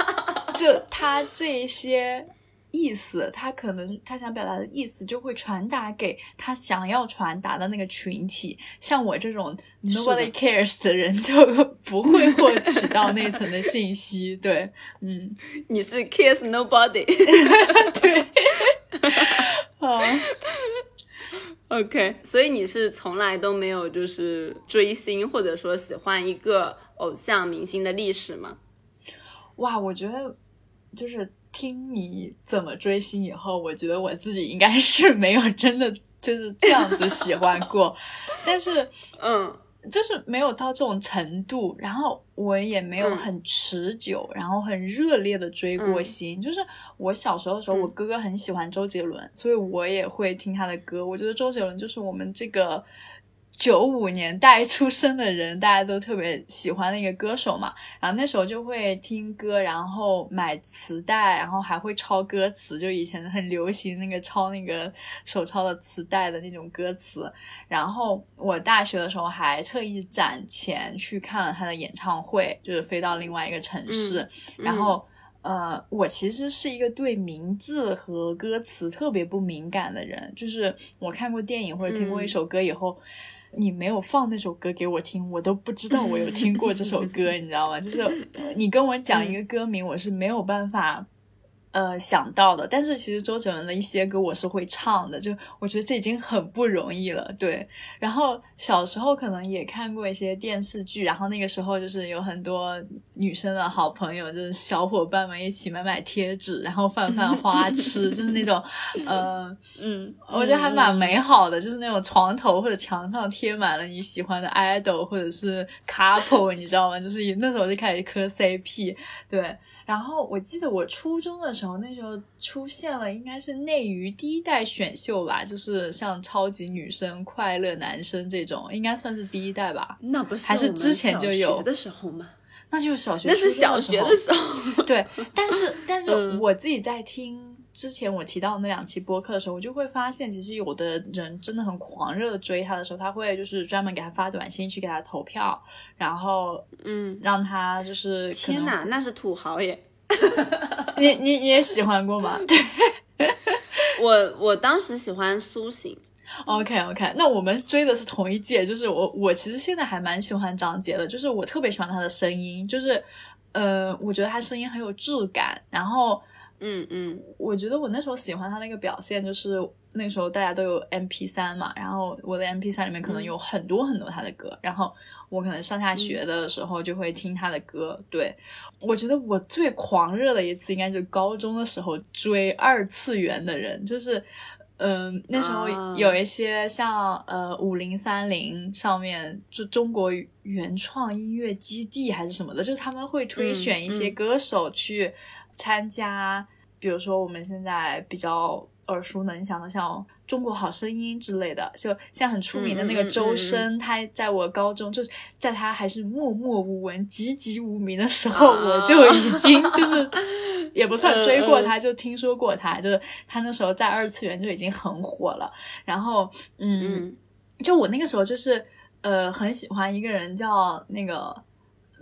就他这些意思，他可能他想表达的意思就会传达给他想要传达的那个群体。像我这种 nobody cares 的人，就 不会获取到那层的信息。对，嗯，你是 cares nobody，对，好。OK，所以你是从来都没有就是追星或者说喜欢一个偶像明星的历史吗？哇，我觉得就是听你怎么追星以后，我觉得我自己应该是没有真的就是这样子喜欢过，但是嗯。就是没有到这种程度，然后我也没有很持久，然后很热烈的追过星。就是我小时候的时候，我哥哥很喜欢周杰伦，所以我也会听他的歌。我觉得周杰伦就是我们这个。九五年代出生的人，大家都特别喜欢的一个歌手嘛。然后那时候就会听歌，然后买磁带，然后还会抄歌词，就以前很流行那个抄那个手抄的磁带的那种歌词。然后我大学的时候还特意攒钱去看了他的演唱会，就是飞到另外一个城市。然后，呃，我其实是一个对名字和歌词特别不敏感的人，就是我看过电影或者听过一首歌以后。你没有放那首歌给我听，我都不知道我有听过这首歌，你知道吗？就是你跟我讲一个歌名，我是没有办法。呃，想到的，但是其实周杰伦的一些歌我是会唱的，就我觉得这已经很不容易了，对。然后小时候可能也看过一些电视剧，然后那个时候就是有很多女生的好朋友，就是小伙伴们一起买买贴纸，然后放放花痴，就是那种，呃，嗯，我觉得还蛮美好的，就是那种床头或者墙上贴满了你喜欢的 idol 或者是 couple，你知道吗？就是那时候就开始磕 CP，对。然后我记得我初中的时候，那时候出现了应该是内娱第一代选秀吧，就是像超级女生、快乐男生这种，应该算是第一代吧。那不是还是之前就有的时候吗？那就是小学，那是小学的时候。对，但是但是我自己在听。之前我提到那两期播客的时候，我就会发现，其实有的人真的很狂热追他的时候，他会就是专门给他发短信去给他投票，然后嗯，让他就是天哪，那是土豪耶！你你你也喜欢过吗？对，我我当时喜欢苏醒。OK OK，那我们追的是同一届，就是我我其实现在还蛮喜欢张杰的，就是我特别喜欢他的声音，就是呃，我觉得他声音很有质感，然后。嗯嗯，我觉得我那时候喜欢他那个表现，就是那时候大家都有 M P 三嘛，然后我的 M P 三里面可能有很多很多他的歌，然后我可能上下学的时候就会听他的歌。对，我觉得我最狂热的一次应该就是高中的时候追二次元的人，就是嗯，那时候有一些像呃五零三零上面就中国原创音乐基地还是什么的，就是他们会推选一些歌手去。参加，比如说我们现在比较耳熟能详的，像《中国好声音》之类的，就现在很出名的那个周深，他在我高中，就是在他还是默默无闻、籍籍无名的时候，我就已经就是 也不算追过他，就听说过他，就是他那时候在二次元就已经很火了。然后，嗯，就我那个时候就是呃很喜欢一个人叫那个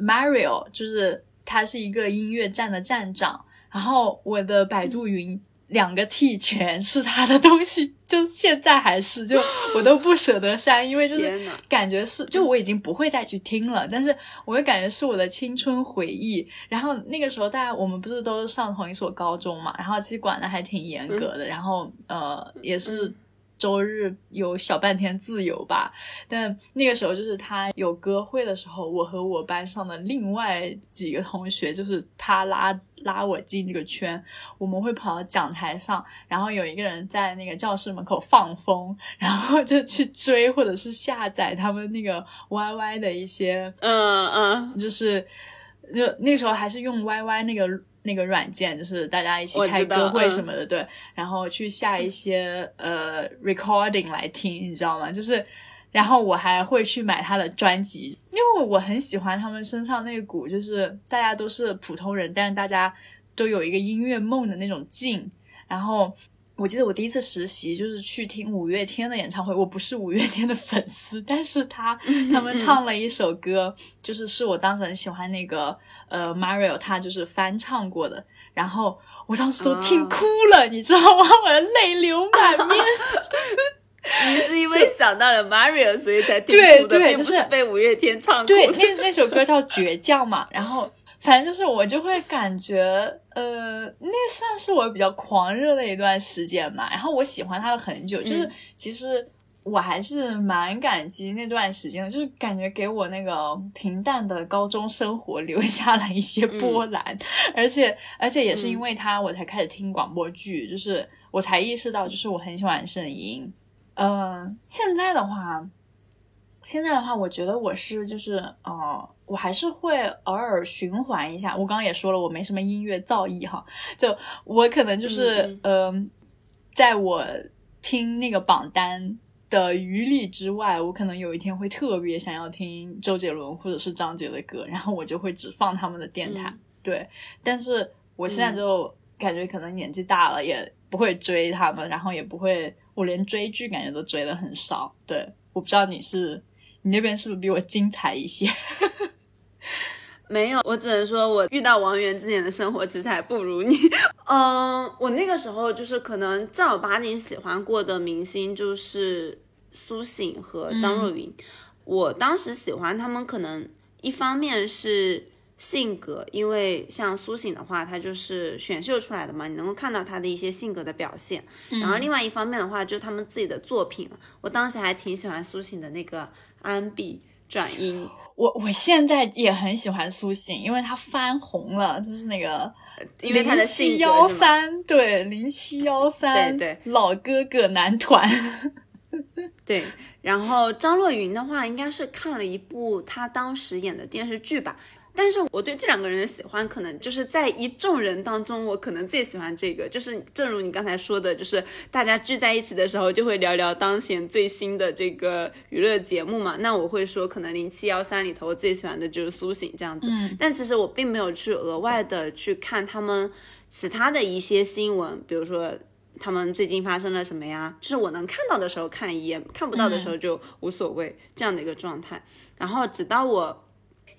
Mario，就是他是一个音乐站的站长。然后我的百度云。两个 T 全是他的东西，就现在还是，就我都不舍得删，因为就是感觉是，就我已经不会再去听了，但是我又感觉是我的青春回忆。然后那个时候，大家我们不是都上同一所高中嘛，然后其实管的还挺严格的，然后呃也是。周日有小半天自由吧，但那个时候就是他有歌会的时候，我和我班上的另外几个同学，就是他拉拉我进这个圈，我们会跑到讲台上，然后有一个人在那个教室门口放风，然后就去追或者是下载他们那个 YY 的一些，嗯嗯，就是就那时候还是用 YY 那个。那个软件就是大家一起开歌会什么的，对，然后去下一些呃 recording 来听，你知道吗？就是，然后我还会去买他的专辑，因为我很喜欢他们身上那股，就是大家都是普通人，但是大家都有一个音乐梦的那种劲。然后我记得我第一次实习就是去听五月天的演唱会，我不是五月天的粉丝，但是他他们唱了一首歌，就是是我当时很喜欢那个。呃，Mario 他就是翻唱过的，然后我当时都听哭了，你知道吗？我的泪流满面。你是因为想到了 Mario 所以才听哭的，并不是被五月天唱哭。对，那那首歌叫《倔强》嘛，然后反正就是我就会感觉，呃，那算是我比较狂热的一段时间嘛。然后我喜欢他了很久，就是其实。我还是蛮感激那段时间的，就是感觉给我那个平淡的高中生活留下了一些波澜，而且而且也是因为他，我才开始听广播剧，就是我才意识到，就是我很喜欢声音。嗯，现在的话，现在的话，我觉得我是就是呃，我还是会偶尔循环一下。我刚刚也说了，我没什么音乐造诣哈，就我可能就是嗯，在我听那个榜单。的余力之外，我可能有一天会特别想要听周杰伦或者是张杰的歌，然后我就会只放他们的电台。对，但是我现在就感觉可能年纪大了，也不会追他们，然后也不会，我连追剧感觉都追的很少。对，我不知道你是你那边是不是比我精彩一些？没有，我只能说我遇到王源之前的生活其实还不如你。嗯，我那个时候就是可能正儿八经喜欢过的明星就是苏醒和张若昀。我当时喜欢他们，可能一方面是性格，因为像苏醒的话，他就是选秀出来的嘛，你能够看到他的一些性格的表现。然后另外一方面的话，就是他们自己的作品。我当时还挺喜欢苏醒的那个安碧转音。我我现在也很喜欢苏醒，因为他翻红了，就是那个零七幺三，对零七幺三，对对，老哥哥男团，对。然后张若昀的话，应该是看了一部他当时演的电视剧吧。但是我对这两个人的喜欢，可能就是在一众人当中，我可能最喜欢这个。就是正如你刚才说的，就是大家聚在一起的时候，就会聊聊当前最新的这个娱乐节目嘛。那我会说，可能零七幺三里头，我最喜欢的就是苏醒这样子。但其实我并没有去额外的去看他们其他的一些新闻，比如说他们最近发生了什么呀？就是我能看到的时候看一眼，看不到的时候就无所谓这样的一个状态。然后直到我。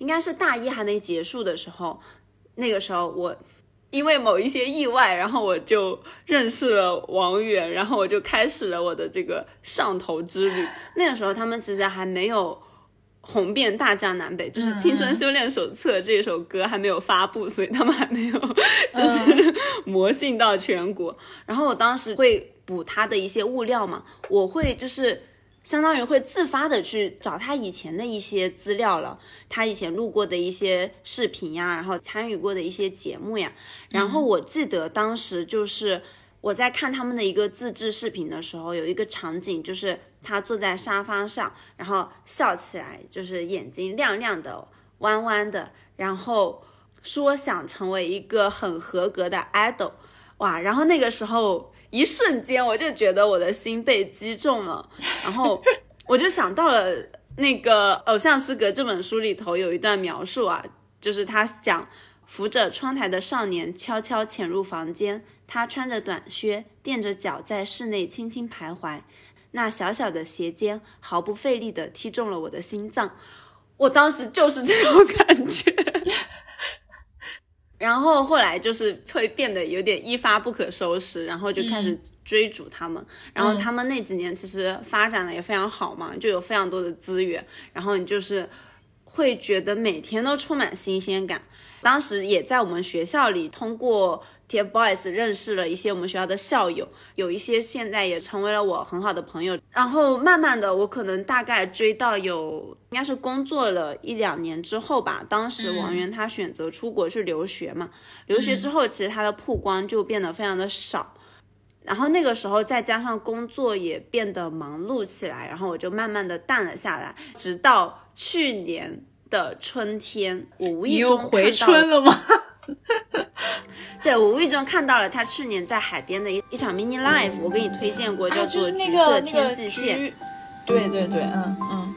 应该是大一还没结束的时候，那个时候我因为某一些意外，然后我就认识了王源，然后我就开始了我的这个上头之旅。那个时候他们其实还没有红遍大江南北，就是《青春修炼手册》这首歌还没有发布，所以他们还没有 就是魔性到全国。然后我当时会补他的一些物料嘛，我会就是。相当于会自发的去找他以前的一些资料了，他以前录过的一些视频呀，然后参与过的一些节目呀。然后我记得当时就是我在看他们的一个自制视频的时候，有一个场景就是他坐在沙发上，然后笑起来，就是眼睛亮亮的、弯弯的，然后说想成为一个很合格的 idol，哇！然后那个时候。一瞬间，我就觉得我的心被击中了，然 后我就想到了那个《偶像失格》这本书里头有一段描述啊，就是他讲扶着窗台的少年悄悄潜入房间，他穿着短靴，垫着脚在室内轻轻徘徊。那小小的鞋尖毫不费力地踢中了我的心脏，我当时就是这种感觉。然后后来就是会变得有点一发不可收拾，然后就开始追逐他们。然后他们那几年其实发展的也非常好嘛，就有非常多的资源，然后你就是会觉得每天都充满新鲜感。当时也在我们学校里通过 TFBOYS 认识了一些我们学校的校友，有一些现在也成为了我很好的朋友。然后慢慢的，我可能大概追到有应该是工作了一两年之后吧。当时王源他选择出国去留学嘛，留学之后其实他的曝光就变得非常的少。然后那个时候再加上工作也变得忙碌起来，然后我就慢慢的淡了下来，直到去年。的春天，我无意中回春了吗？对，我无意中看到了他去年在海边的一一场 mini live，我给你推荐过，叫做《橘色天际线》。对对对，嗯嗯，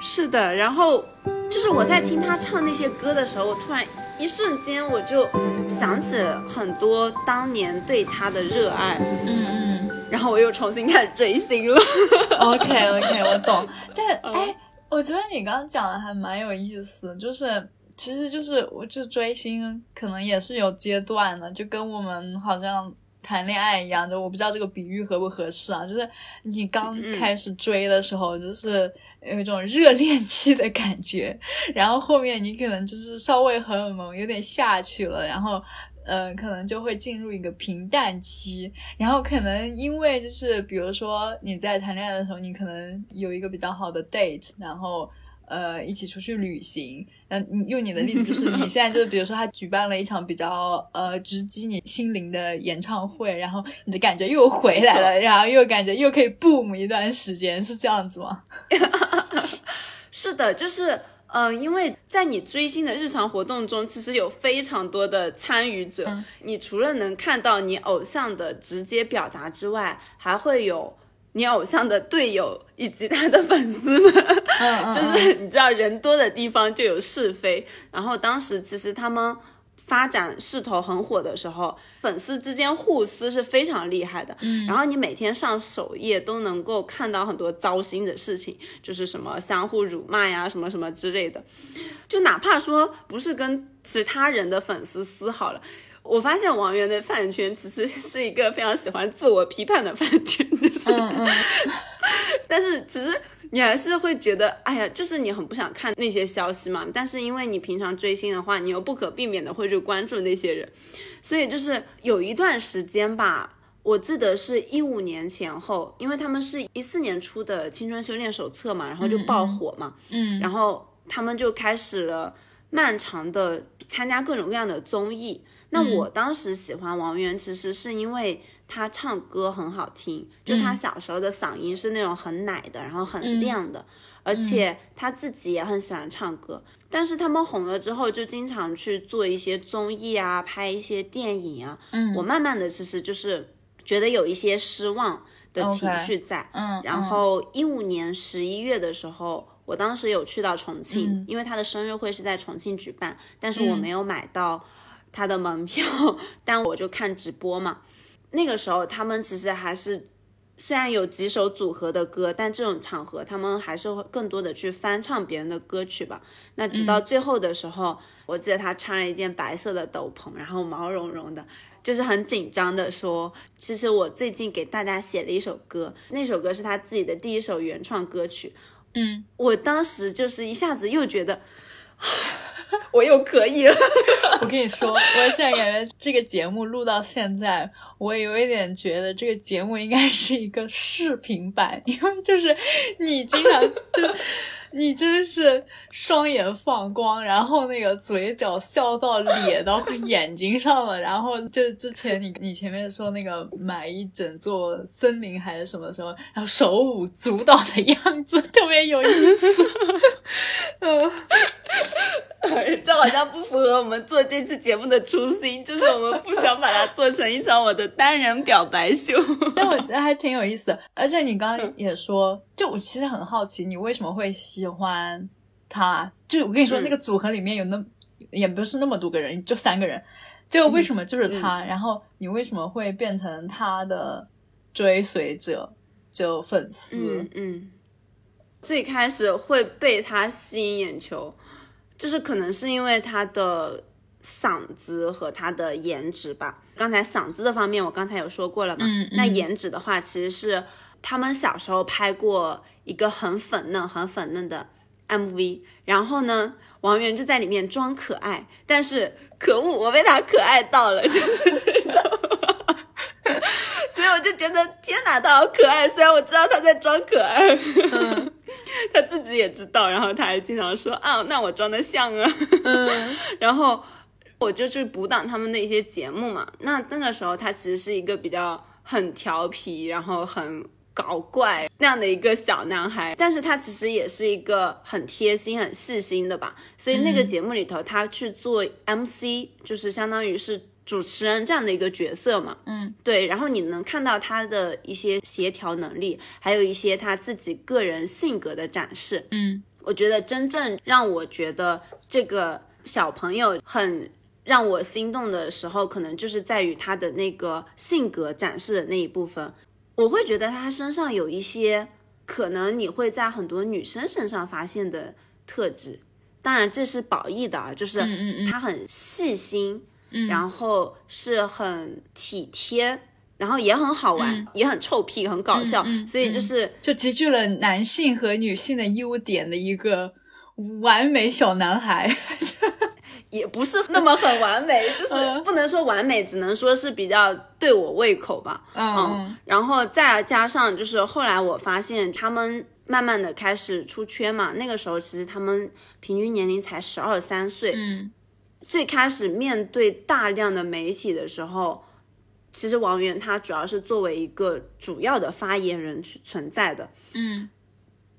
是的。然后就是我在听他唱那些歌的时候，我突然一瞬间我就想起了很多当年对他的热爱。嗯嗯。然后我又重新开始追星了。OK OK，我懂。但 哎。我觉得你刚刚讲的还蛮有意思，就是其实就是我就追星，可能也是有阶段的，就跟我们好像谈恋爱一样，就我不知道这个比喻合不合适啊，就是你刚开始追的时候，就是有一种热恋期的感觉，然后后面你可能就是稍微荷尔蒙有点下去了，然后。嗯，可能就会进入一个平淡期，然后可能因为就是比如说你在谈恋爱的时候，你可能有一个比较好的 date，然后呃一起出去旅行。那用你的例子，就是你现在就是比如说他举办了一场比较呃直击你心灵的演唱会，然后你的感觉又回来了，然后又感觉又可以 boom 一段时间，是这样子吗？是的，就是。嗯，因为在你追星的日常活动中，其实有非常多的参与者。你除了能看到你偶像的直接表达之外，还会有你偶像的队友以及他的粉丝们。就是你知道，人多的地方就有是非。然后当时其实他们。发展势头很火的时候，粉丝之间互撕是非常厉害的。嗯，然后你每天上首页都能够看到很多糟心的事情，就是什么相互辱骂呀，什么什么之类的。就哪怕说不是跟其他人的粉丝撕好了。我发现王源的饭圈其实是一个非常喜欢自我批判的饭圈，就是，但是其实你还是会觉得，哎呀，就是你很不想看那些消息嘛。但是因为你平常追星的话，你又不可避免的会去关注那些人，所以就是有一段时间吧，我记得是一五年前后，因为他们是一四年出的《青春修炼手册》嘛，然后就爆火嘛，嗯，然后他们就开始了漫长的参加各种各样的综艺。那我当时喜欢王源，其实是因为他唱歌很好听，就他小时候的嗓音是那种很奶的，然后很亮的，而且他自己也很喜欢唱歌。但是他们红了之后，就经常去做一些综艺啊，拍一些电影啊。嗯，我慢慢的其实就是觉得有一些失望的情绪在。嗯，然后一五年十一月的时候，我当时有去到重庆，因为他的生日会是在重庆举办，但是我没有买到。他的门票，但我就看直播嘛。那个时候他们其实还是虽然有几首组合的歌，但这种场合他们还是会更多的去翻唱别人的歌曲吧。那直到最后的时候，我记得他穿了一件白色的斗篷，然后毛茸茸的，就是很紧张的说：“其实我最近给大家写了一首歌，那首歌是他自己的第一首原创歌曲。”嗯，我当时就是一下子又觉得。我又可以了。我跟你说，我现在感觉这个节目录到现在，我有一点觉得这个节目应该是一个视频版，因为就是你经常就。你真是双眼放光，然后那个嘴角笑到咧到眼睛上了，然后就之前你你前面说那个买一整座森林还是什么时候，然后手舞足蹈的样子特别有意思。嗯，这好像不符合我们做这期节目的初心，就是我们不想把它做成一场我的单人表白秀。但我觉得还挺有意思的，而且你刚刚也说，就我其实很好奇，你为什么会喜欢他？就我跟你说，那个组合里面有那也不是那么多个人，就三个人，结果为什么就是他？然后你为什么会变成他的追随者，就粉丝？嗯嗯，最开始会被他吸引眼球，就是可能是因为他的嗓子和他的颜值吧。刚才嗓子的方面，我刚才有说过了嘛？嗯嗯那颜值的话，其实是他们小时候拍过一个很粉嫩、很粉嫩的 MV，然后呢，王源就在里面装可爱，但是可恶，我被他可爱到了，就是这种。所以我就觉得天哪，他好可爱！虽然我知道他在装可爱，他自己也知道，然后他还经常说啊，那我装的像啊。嗯然后我就去补档他们的一些节目嘛。那那个时候他其实是一个比较很调皮，然后很搞怪那样的一个小男孩，但是他其实也是一个很贴心、很细心的吧。所以那个节目里头，他去做 MC，就是相当于是。主持人这样的一个角色嘛，嗯，对，然后你能看到他的一些协调能力，还有一些他自己个人性格的展示，嗯我觉得真正让我觉得这个小朋友很让我心动的时候，可能就是在于他的那个性格展示的那一部分。我会觉得他身上有一些可能你会在很多女生身上发现的特质，当然这是褒义的啊，就是他很细心，嗯然后是很体贴。然后也很好玩，嗯也很臭屁，很搞笑，嗯嗯所以就是就集聚了男性和女性的优点的一个完美小男孩。也不是那么很完美，就是嗯不能说完美，只能说是比较对我胃口吧。嗯然后再加上就是后来我发现他们慢慢的开始出圈嘛，那个时候其实他们平均年龄才十二三岁，嗯最开始面对大量的媒体的时候，其实王源他主要是作为一个主要的发言人去存在的。嗯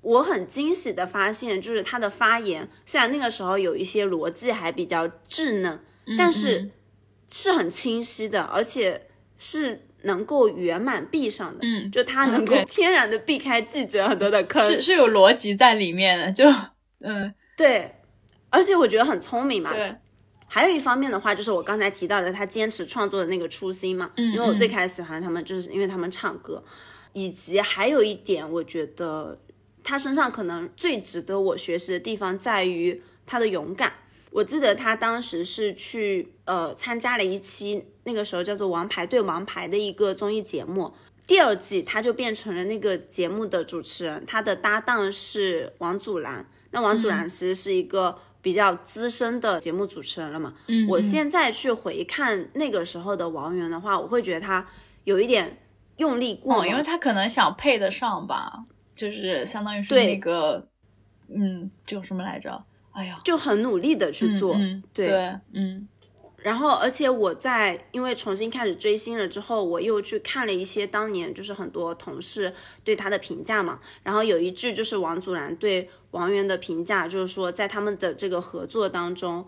我很惊喜的发现，就是他的发言，虽然那个时候有一些逻辑还比较稚嫩，嗯但是是很清晰的，而且是能够圆满闭上的。嗯就他能够天然的避开记者很多的坑。是是有逻辑在里面的，就 嗯对，而且我觉得很聪明嘛。对，还有一方面的话，就是我刚才提到的，他坚持创作的那个初心嘛。嗯因为我最开始喜欢他们，就是因为他们唱歌，以及还有一点，我觉得他身上可能最值得我学习的地方在于他的勇敢。我记得他当时是去呃参加了一期那个时候叫做《王牌对王牌》的一个综艺节目，第二季他就变成了那个节目的主持人，他的搭档是王祖蓝。那王祖蓝其实是一个比较资深的节目主持人了嘛。嗯我现在去回看那个时候的王源的话，我会觉得他有一点用力过猛，哦，因为他可能想配得上吧，就是相当于是对那个嗯叫什么来着？哎呀，就很努力的去做。嗯对对嗯然后，而且我在因为重新开始追星了之后，我又去看了一些当年就是很多同事对他的评价嘛。然后有一句就是王祖蓝对王源的评价，就是说在他们的这个合作当中，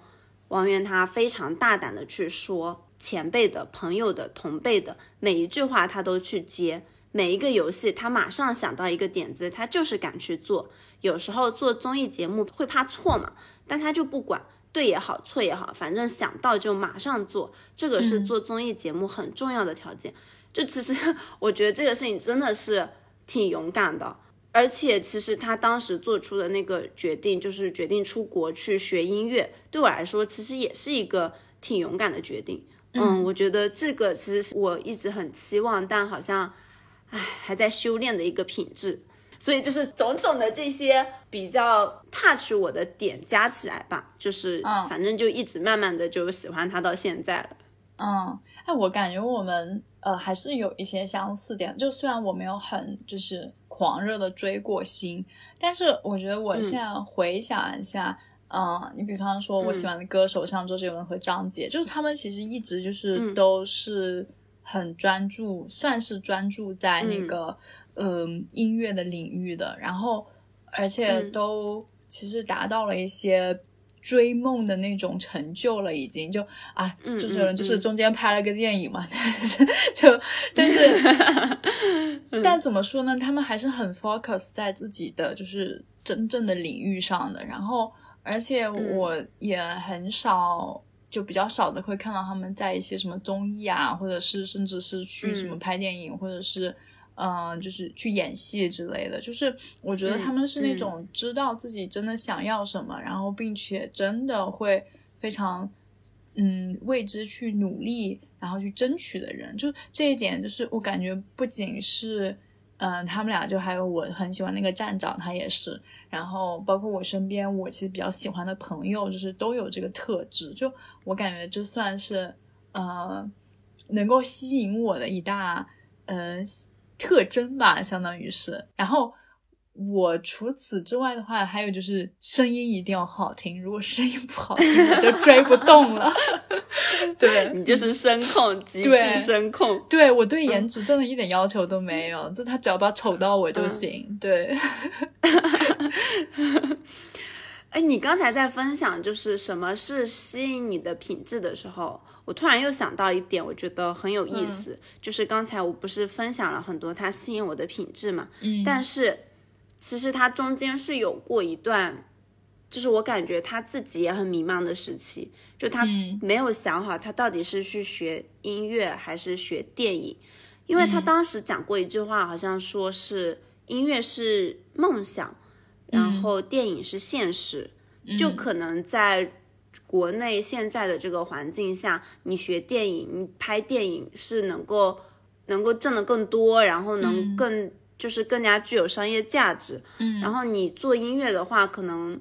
王源他非常大胆的去说前辈的、朋友的、同辈的每一句话他都去接，每一个游戏他马上想到一个点子，他就是敢去做。有时候做综艺节目会怕错嘛，但他就不管。对也好，错也好，反正想到就马上做，这个是做综艺节目很重要的条件。就其实我觉得这个事情真的是挺勇敢的，而且其实他当时做出的那个决定，就是决定出国去学音乐，对我来说其实也是一个挺勇敢的决定。嗯，我觉得这个其实是我一直很期望，但好像唉还在修炼的一个品质。所以就是种种的这些比较 touch 我的点加起来吧，就是反正就一直慢慢的就喜欢他到现在了。嗯，哎，我感觉我们呃还是有一些相似点，就虽然我没有很就是狂热的追过星，但是我觉得我现在回想一下，嗯、你比方说我喜欢的歌手像周杰伦和张杰，就是他们其实一直就是都是很专注，算是专注在那个嗯、音乐的领域的，然后而且都其实达到了一些。追梦的那种成就了，已经就啊，周杰伦就是中间拍了个电影嘛，就但是 但怎么说呢？他们还是很 focus 在自己的就是真正的领域上的。然后而且我也很少，就比较少的会看到他们在一些什么综艺啊，或者是甚至是去什么拍电影，或者是嗯，就是去演戏之类的。就是我觉得他们是那种知道自己真的想要什么，然后并且真的会非常嗯为之去努力，然后去争取的人。就这一点，就是我感觉不仅是嗯他们俩，就还有我很喜欢那个站长，他也是。然后包括我身边，我其实比较喜欢的朋友，就是都有这个特质。就我感觉，这算是呃能够吸引我的一大呃特征吧，相当于是。然后。我除此之外的话，还有就是声音一定要好听。如果声音不好听，我就追不动了。对你就是声控，极致声控。对我对颜值真的一点要求都没有，就他只要不要丑到我就行。对。哎，你刚才在分享就是什么是吸引你的品质的时候，我突然又想到一点，我觉得很有意思，就是刚才我不是分享了很多他吸引我的品质嘛？嗯，但是。其实他中间是有过一段，就是我感觉他自己也很迷茫的时期，就他没有想好他到底是去学音乐还是学电影，因为他当时讲过一句话，好像说是音乐是梦想，然后电影是现实，就可能在国内现在的这个环境下，你学电影，你拍电影是能够能够挣得更多，然后能更。就是更加具有商业价值，嗯，然后你做音乐的话，可能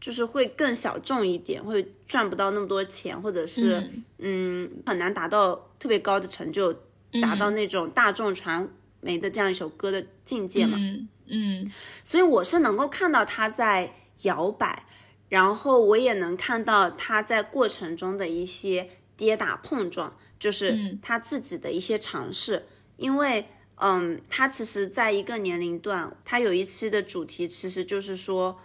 就是会更小众一点，会赚不到那么多钱，或者是嗯。很难达到特别高的成就，达到那种大众传媒的这样一首歌的境界嘛，嗯，所以我是能够看到他在摇摆，然后我也能看到他在过程中的一些跌打碰撞，就是他自己的一些尝试，因为。嗯，他其实在一个年龄段，他有一期的主题其实就是说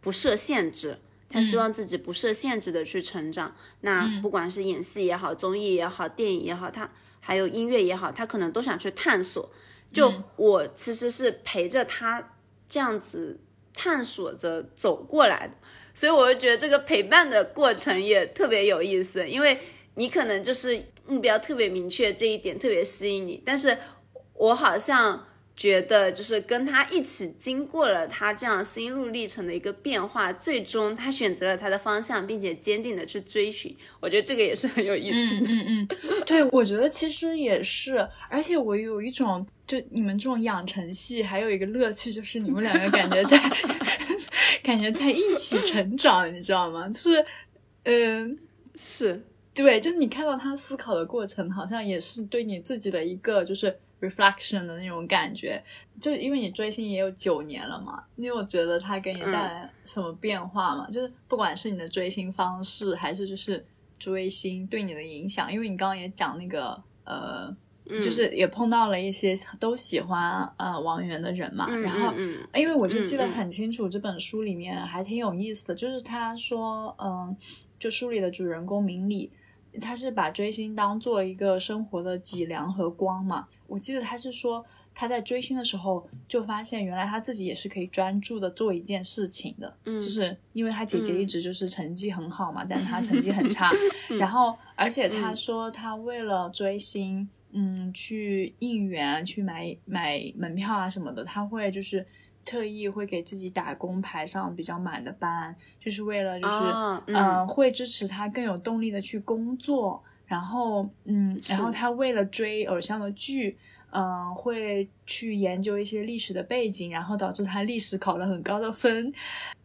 不设限制，他希望自己不设限制的去成长。那不管是演戏也好，综艺也好，电影也好，他还有音乐也好，他可能都想去探索。就我其实是陪着他这样子探索着走过来的，所以我就觉得这个陪伴的过程也特别有意思，因为你可能就是目标特别明确，这一点特别吸引你，但是。我好像觉得，就是跟他一起经过了他这样心路历程的一个变化，最终他选择了他的方向，并且坚定的去追寻。我觉得这个也是很有意思。嗯嗯嗯，对，我觉得其实也是，而且我有一种，就你们这种养成系，还有一个乐趣，就是你们两个感觉在，感觉在一起成长，你知道吗？就是，嗯，是对，就是你看到他思考的过程，好像也是对你自己的一个，就是。Reflection 的那种感觉，就因为你追星也有九年了嘛，你有觉得它给你带来什么变化吗？就是不管是你的追星方式，还是就是追星对你的影响，因为你刚刚也讲那个呃，就是也碰到了一些都喜欢呃王源的人嘛，然后因为我就记得很清楚，这本书里面还挺有意思的，就是他说，嗯，就书里的主人公明理，他是把追星当做一个生活的脊梁和光嘛。我记得他是说他在追星的时候就发现原来他自己也是可以专注的做一件事情的，嗯，就是因为他姐姐一直就是成绩很好嘛，但是他成绩很差，然后而且他说他为了追星，嗯，去应援去买买门票啊什么的，他会就是特意会给自己打工排上比较满的班，就是为了就是嗯会支持他更有动力的去工作。然后，嗯，然后他为了追偶像的剧，嗯，会去研究一些历史的背景，然后导致他历史考了很高的分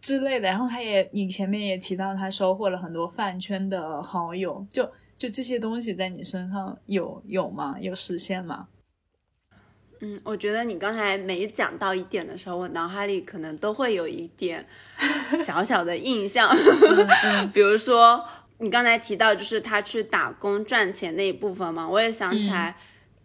之类的。然后他也，你前面也提到他收获了很多饭圈的好友，就就这些东西在你身上有有吗？有实现吗？嗯，我觉得你刚才每讲到一点的时候，我脑海里可能都会有一点小小的印象，比如说。你刚才提到就是他去打工赚钱那一部分嘛，我也想起来，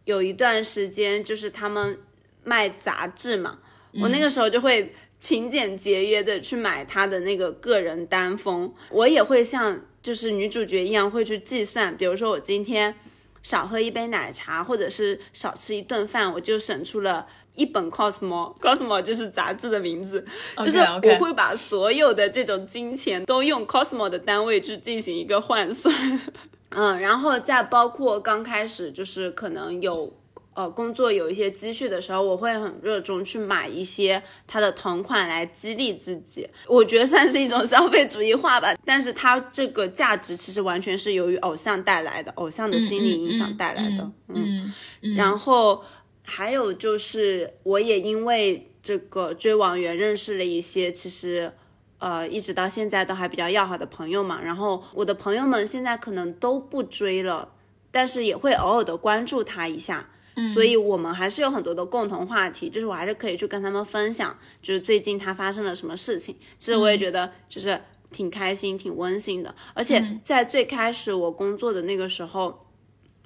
有一段时间就是他们卖杂志嘛，我那个时候就会勤俭节约的去买他的那个个人单封，我也会像就是女主角一样会去计算，比如说我今天少喝一杯奶茶，或者是少吃一顿饭，我就省出了一本 Cosmo，Cosmo 就是杂志的名字，就是我会把所有的这种金钱都用 Cosmo 的单位去进行一个换算，嗯，然后再包括刚开始就是可能有。呃，工作有一些积蓄的时候，我会很热衷去买一些它的同款来激励自己。我觉得算是一种消费主义化吧，但是它这个价值其实完全是由于偶像带来的，偶像的心理影响带来的。嗯，然后还有就是，我也因为这个追网员认识了一些其实呃一直到现在都还比较要好的朋友嘛。然后我的朋友们现在可能都不追了，但是也会偶尔的关注他一下。所以，我们还是有很多的共同话题，就是我还是可以去跟他们分享，就是最近他发生了什么事情。其实我也觉得就是挺开心、挺温馨的。而且在最开始我工作的那个时候，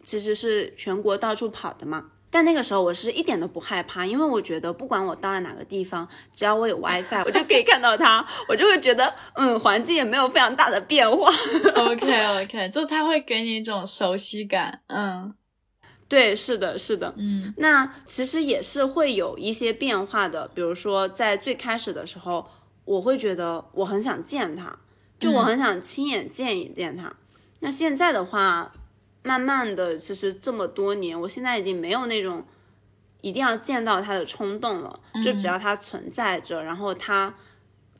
其实是全国到处跑的嘛。但那个时候我是一点都不害怕，因为我觉得不管我到了哪个地方，只要我有 WiFi，我就可以看到他，我就会觉得嗯，环境也没有非常大的变化。OK OK，就他会给你一种熟悉感，嗯。对，是的，是的，嗯，那其实也是会有一些变化的。比如说，在最开始的时候，我会觉得我很想见他，就我很想亲眼见一见他。那现在的话，慢慢的，其实这么多年，我现在已经没有那种一定要见到他的冲动了。就只要他存在着，然后他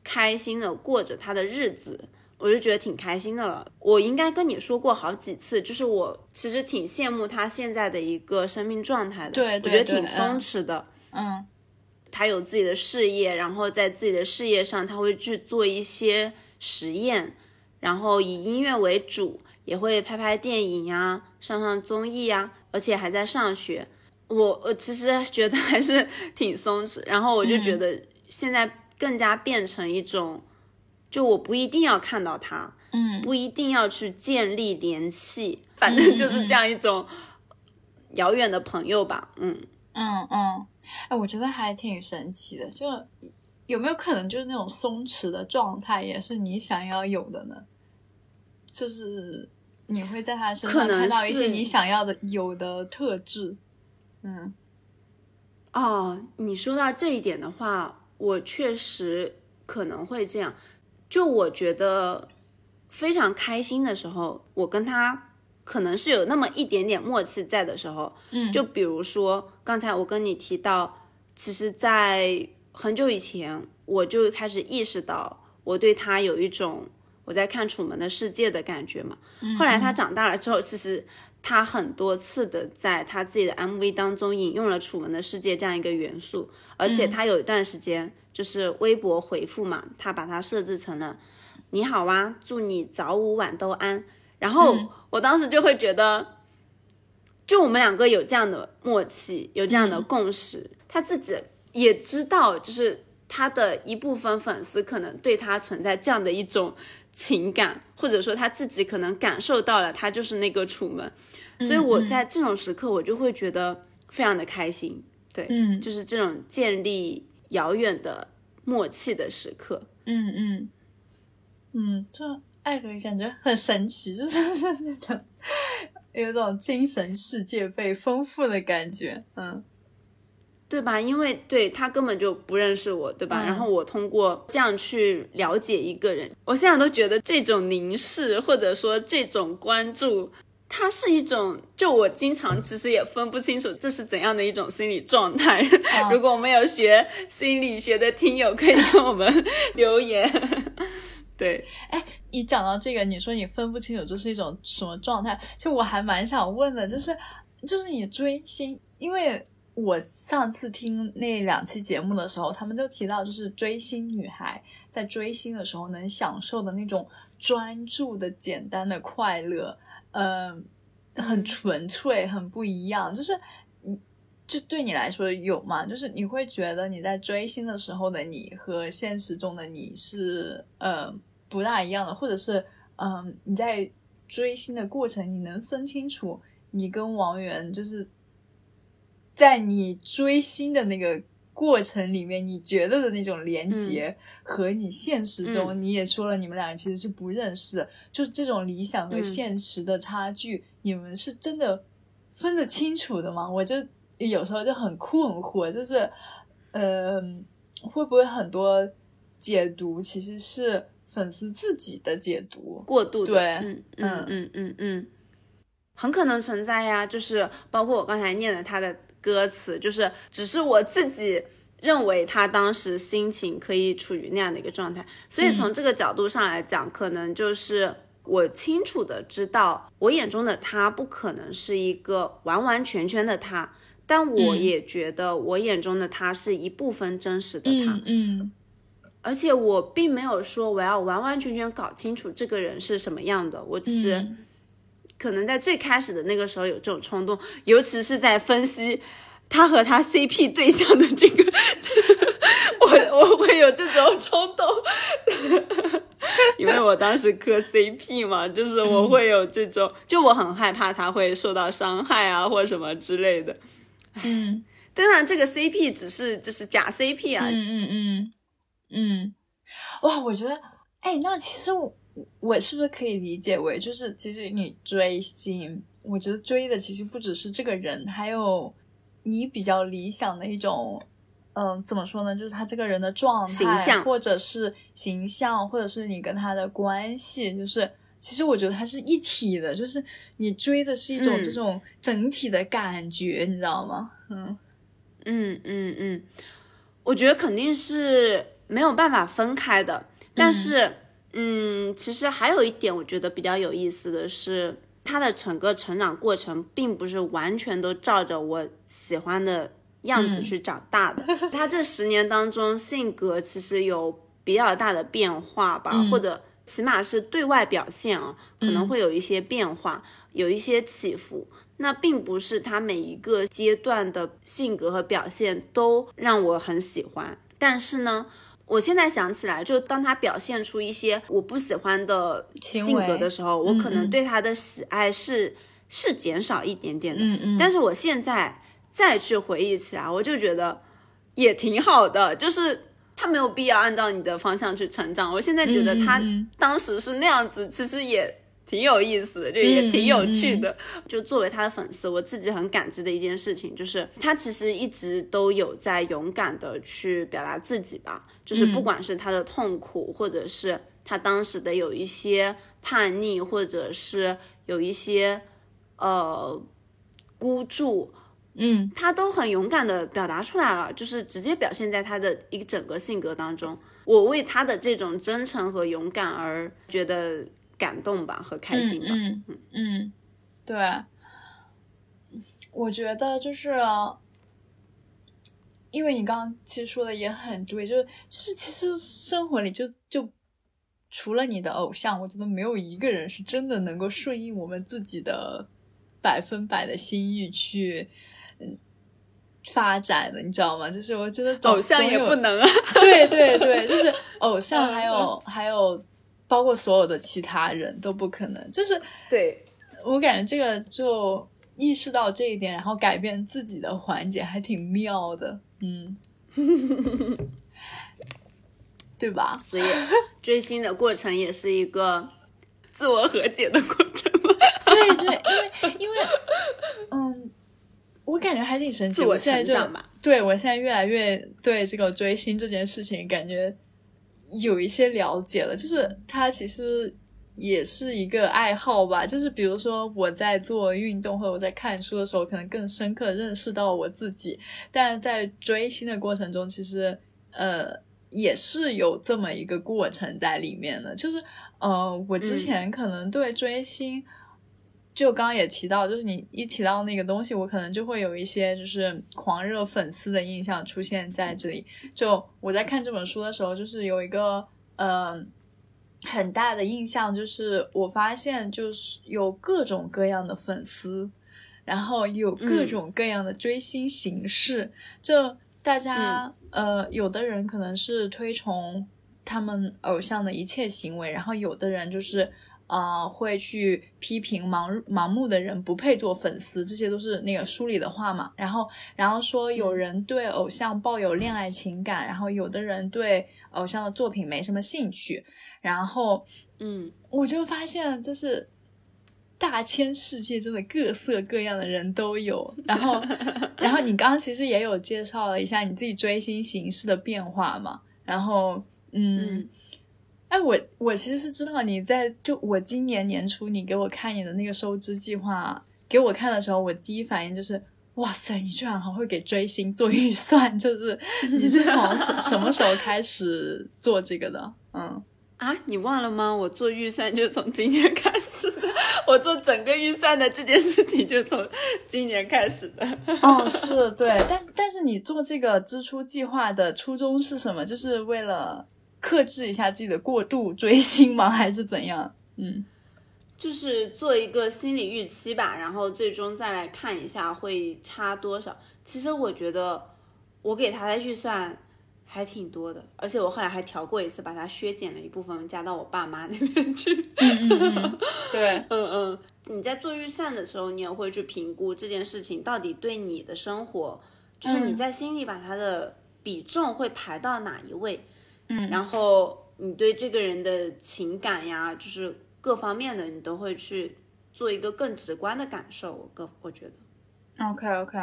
开心的过着他的日子。我就觉得挺开心的了。我应该跟你说过好几次，就是我其实挺羡慕他现在的一个生命状态的。对，我觉得挺松弛的。嗯，他有自己的事业，然后在自己的事业上，他会去做一些实验，然后以音乐为主，也会拍拍电影呀，上上综艺呀，而且还在上学。我我其实觉得还是挺松弛，然后我就觉得现在更加变成一种。就我不一定要看到他，嗯，不一定要去建立联系，反正就是这样一种遥远的朋友吧，嗯嗯嗯，哎，我觉得还挺神奇的，就有没有可能就是那种松弛的状态也是你想要有的呢？就是你会在他身上看到一些你想要的有的特质，嗯，哦，你说到这一点的话，我确实可能会这样。就我觉得非常开心的时候，我跟他可能是有那么一点点默契在的时候，嗯，就比如说刚才我跟你提到，其实，在很久以前我就开始意识到我对他有一种我在看《楚门的世界》的感觉嘛。后来他长大了之后，其实他很多次的在他自己的 MV 当中引用了《楚门的世界》这样一个元素，而且他有一段时间。就是微博回复嘛，他把它设置成了“你好啊，祝你早午晚都安”。然后我当时就会觉得，就我们两个有这样的默契，有这样的共识。他自己也知道，就是他的一部分粉丝可能对他存在这样的一种情感，或者说他自己可能感受到了，他就是那个楚门。所以我在这种时刻，我就会觉得非常的开心。对，嗯，就是这种建立。遥远的默契的时刻，嗯嗯嗯，这爱的感觉很神奇，就是那种有种精神世界被丰富的感觉，嗯，对吧？因为对他根本就不认识我，对吧？然后我通过这样去了解一个人，我现在都觉得这种凝视或者说这种关注。它是一种，就我经常其实也分不清楚这是怎样的一种心理状态。如果我们有学心理学的听友，可以给我们留言。对，哎，你讲到这个，你说你分不清楚这是一种什么状态，就我还蛮想问的，就是就是你追星，因为我上次听那两期节目的时候，他们就提到，就是追星女孩在追星的时候能享受的那种专注的简单的快乐。嗯，很纯粹，很不一样。就是，你就对你来说有吗？就是你会觉得你在追星的时候的你和现实中的你是呃不大一样的，或者是嗯你在追星的过程，你能分清楚你跟王源就是在你追星的那个。过程里面你觉得的那种连接，和你现实中你也说了，你们俩其实是不认识，就是这种理想和现实的差距，你们是真的分得清楚的吗？我就有时候就很困惑，就是，呃，会不会很多解读其实是粉丝自己的解读？过度，对嗯嗯嗯嗯嗯，很可能存在呀。就是包括我刚才念的他的歌词，就是只是我自己认为他当时心情可以处于那样的一个状态，所以从这个角度上来讲，可能就是我清楚的知道，我眼中的他不可能是一个完完全全的他。但我也觉得，我眼中的他是一部分真实的他，嗯嗯。而且我并没有说我要完完全全搞清楚这个人是什么样的，我只是嗯可能在最开始的那个时候有这种冲动，尤其是在分析他和他 CP 对象的这个，我我会有这种冲动，因为我当时磕 CP 嘛，就是我会有这种，就我很害怕他会受到伤害啊或什么之类的。嗯当然，这个 CP 只是就是假 CP 啊，嗯嗯嗯嗯，哇，我觉得，哎，那其实我我是不是可以理解为，就是其实你追星，我觉得追的其实不只是这个人，还有你比较理想的一种。嗯，怎么说呢？就是他这个人的状态，形象或者是形象，或者是你跟他的关系，就是其实我觉得它是一体的，就是你追的是一种嗯这种整体的感觉，你知道吗？嗯嗯嗯嗯，我觉得肯定是没有办法分开的。但是，嗯其实还有一点我觉得比较有意思的是，他的整个成长过程并不是完全都照着我喜欢的样子去长大的。他这十年当中，性格其实有比较大的变化吧，或者起码是对外表现啊，可能会有一些变化，有一些起伏。那并不是他每一个阶段的性格和表现都让我很喜欢，但是呢，我现在想起来，就当他表现出一些我不喜欢的性格的时候，我可能对他的喜爱是是减少一点点的。嗯嗯但是我现在再去回忆起来，我就觉得也挺好的，就是他没有必要按照你的方向去成长。我现在觉得他当时是那样子，其实也挺有意思的，就也挺有趣的。就作为他的粉丝，我自己很感激的一件事情，就是他其实一直都有在勇敢的去表达自己吧，就是不管是他的痛苦，或者是他当时的有一些叛逆，或者是有一些呃孤注。嗯他都很勇敢的表达出来了，就是直接表现在他的一整个性格当中。我为他的这种真诚和勇敢而觉得感动吧，和开心吧。嗯嗯嗯，对，我觉得就是，因为你刚刚其实说的也很对，就是就是其实生活里就就除了你的偶像，我觉得没有一个人是真的能够顺应我们自己的百分百的心意去。嗯，发展的你知道吗？就是我觉得偶像也不能啊，对对对，就是偶像，还有还有，包括所有的其他人都不可能。就是对，我感觉这个就意识到这一点，然后改变自己的环节，还挺妙的，嗯，对吧？所以追星的过程也是一个自我和解的过程嘛。对对，因为因为嗯，我感觉还挺神奇。我我现在就对我现在越来越对这个追星这件事情感觉有一些了解了，就是它其实也是一个爱好吧。就是比如说我在做运动或者我在看书的时候，可能更深刻认识到我自己，但在追星的过程中，其实呃也是有这么一个过程在里面的。就是呃，我之前可能对追星。就刚刚也提到，就是你一提到那个东西，我可能就会有一些就是狂热粉丝的印象出现在这里。就我在看这本书的时候，就是有一个呃很大的印象，就是我发现就是有各种各样的粉丝，然后有各种各样的追星形式。就大家、呃，有的人可能是推崇他们偶像的一切行为，然后有的人就是。呃，会去批评盲盲目的人不配做粉丝，这些都是那个书里的话嘛。然后，然后说有人对偶像抱有恋爱情感，然后有的人对偶像的作品没什么兴趣。然后，嗯，我就发现，就是大千世界真的各色各样的人都有。然后，然后你刚刚其实也有介绍了一下你自己追星形式的变化嘛？然后，嗯，哎，我我其实是知道你在就我今年年初你给我看你的那个收支计划给我看的时候，我第一反应就是。哇塞，你居然还会给追星做预算？就是你是从什么时候开始做这个的？嗯啊，你忘了吗？我做预算就从今年开始的。我做整个预算的这件事情就从今年开始的。哦，是对，但但是你做这个支出计划的初衷是什么？就是为了克制一下自己的过度追星吗？还是怎样？嗯。就是做一个心理预期吧，然后最终再来看一下会差多少。其实我觉得我给他的预算还挺多的，而且我后来还调过一次，把它削减了一部分，加到我爸妈那边去。对，嗯嗯。你在做预算的时候，你也会去评估这件事情到底对你的生活，就是你在心里把它的比重会排到哪一位。嗯。然后你对这个人的情感呀，就是。各方面的你都会去做一个更直观的感受，我个我觉得，OK OK，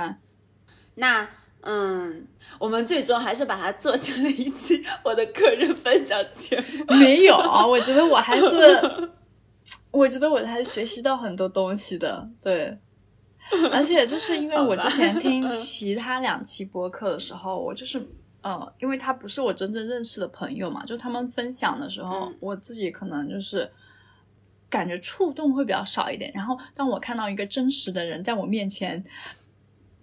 那嗯，我们最终还是把它做成了一期我的个人分享节目。没有，我觉得我还是，我觉得我还是学习到很多东西的，对，而且就是因为我之前听 其他两期播客的时候，我就是呃，因为他不是我真正认识的朋友嘛，就他们分享的时候，我自己可能就是。感觉触动会比较少一点，然后当我看到一个真实的人在我面前，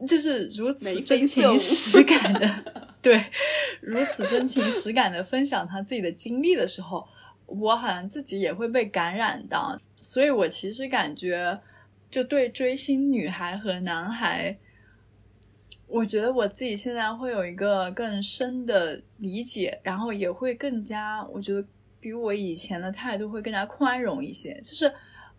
就是如此真情实感的，对，如此真情实感的分享他自己的经历的时候，我好像自己也会被感染到。所以我其实感觉，就对追星女孩和男孩，我觉得我自己现在会有一个更深的理解，然后也会更加，我觉得。比我以前的态度会更加宽容一些，就是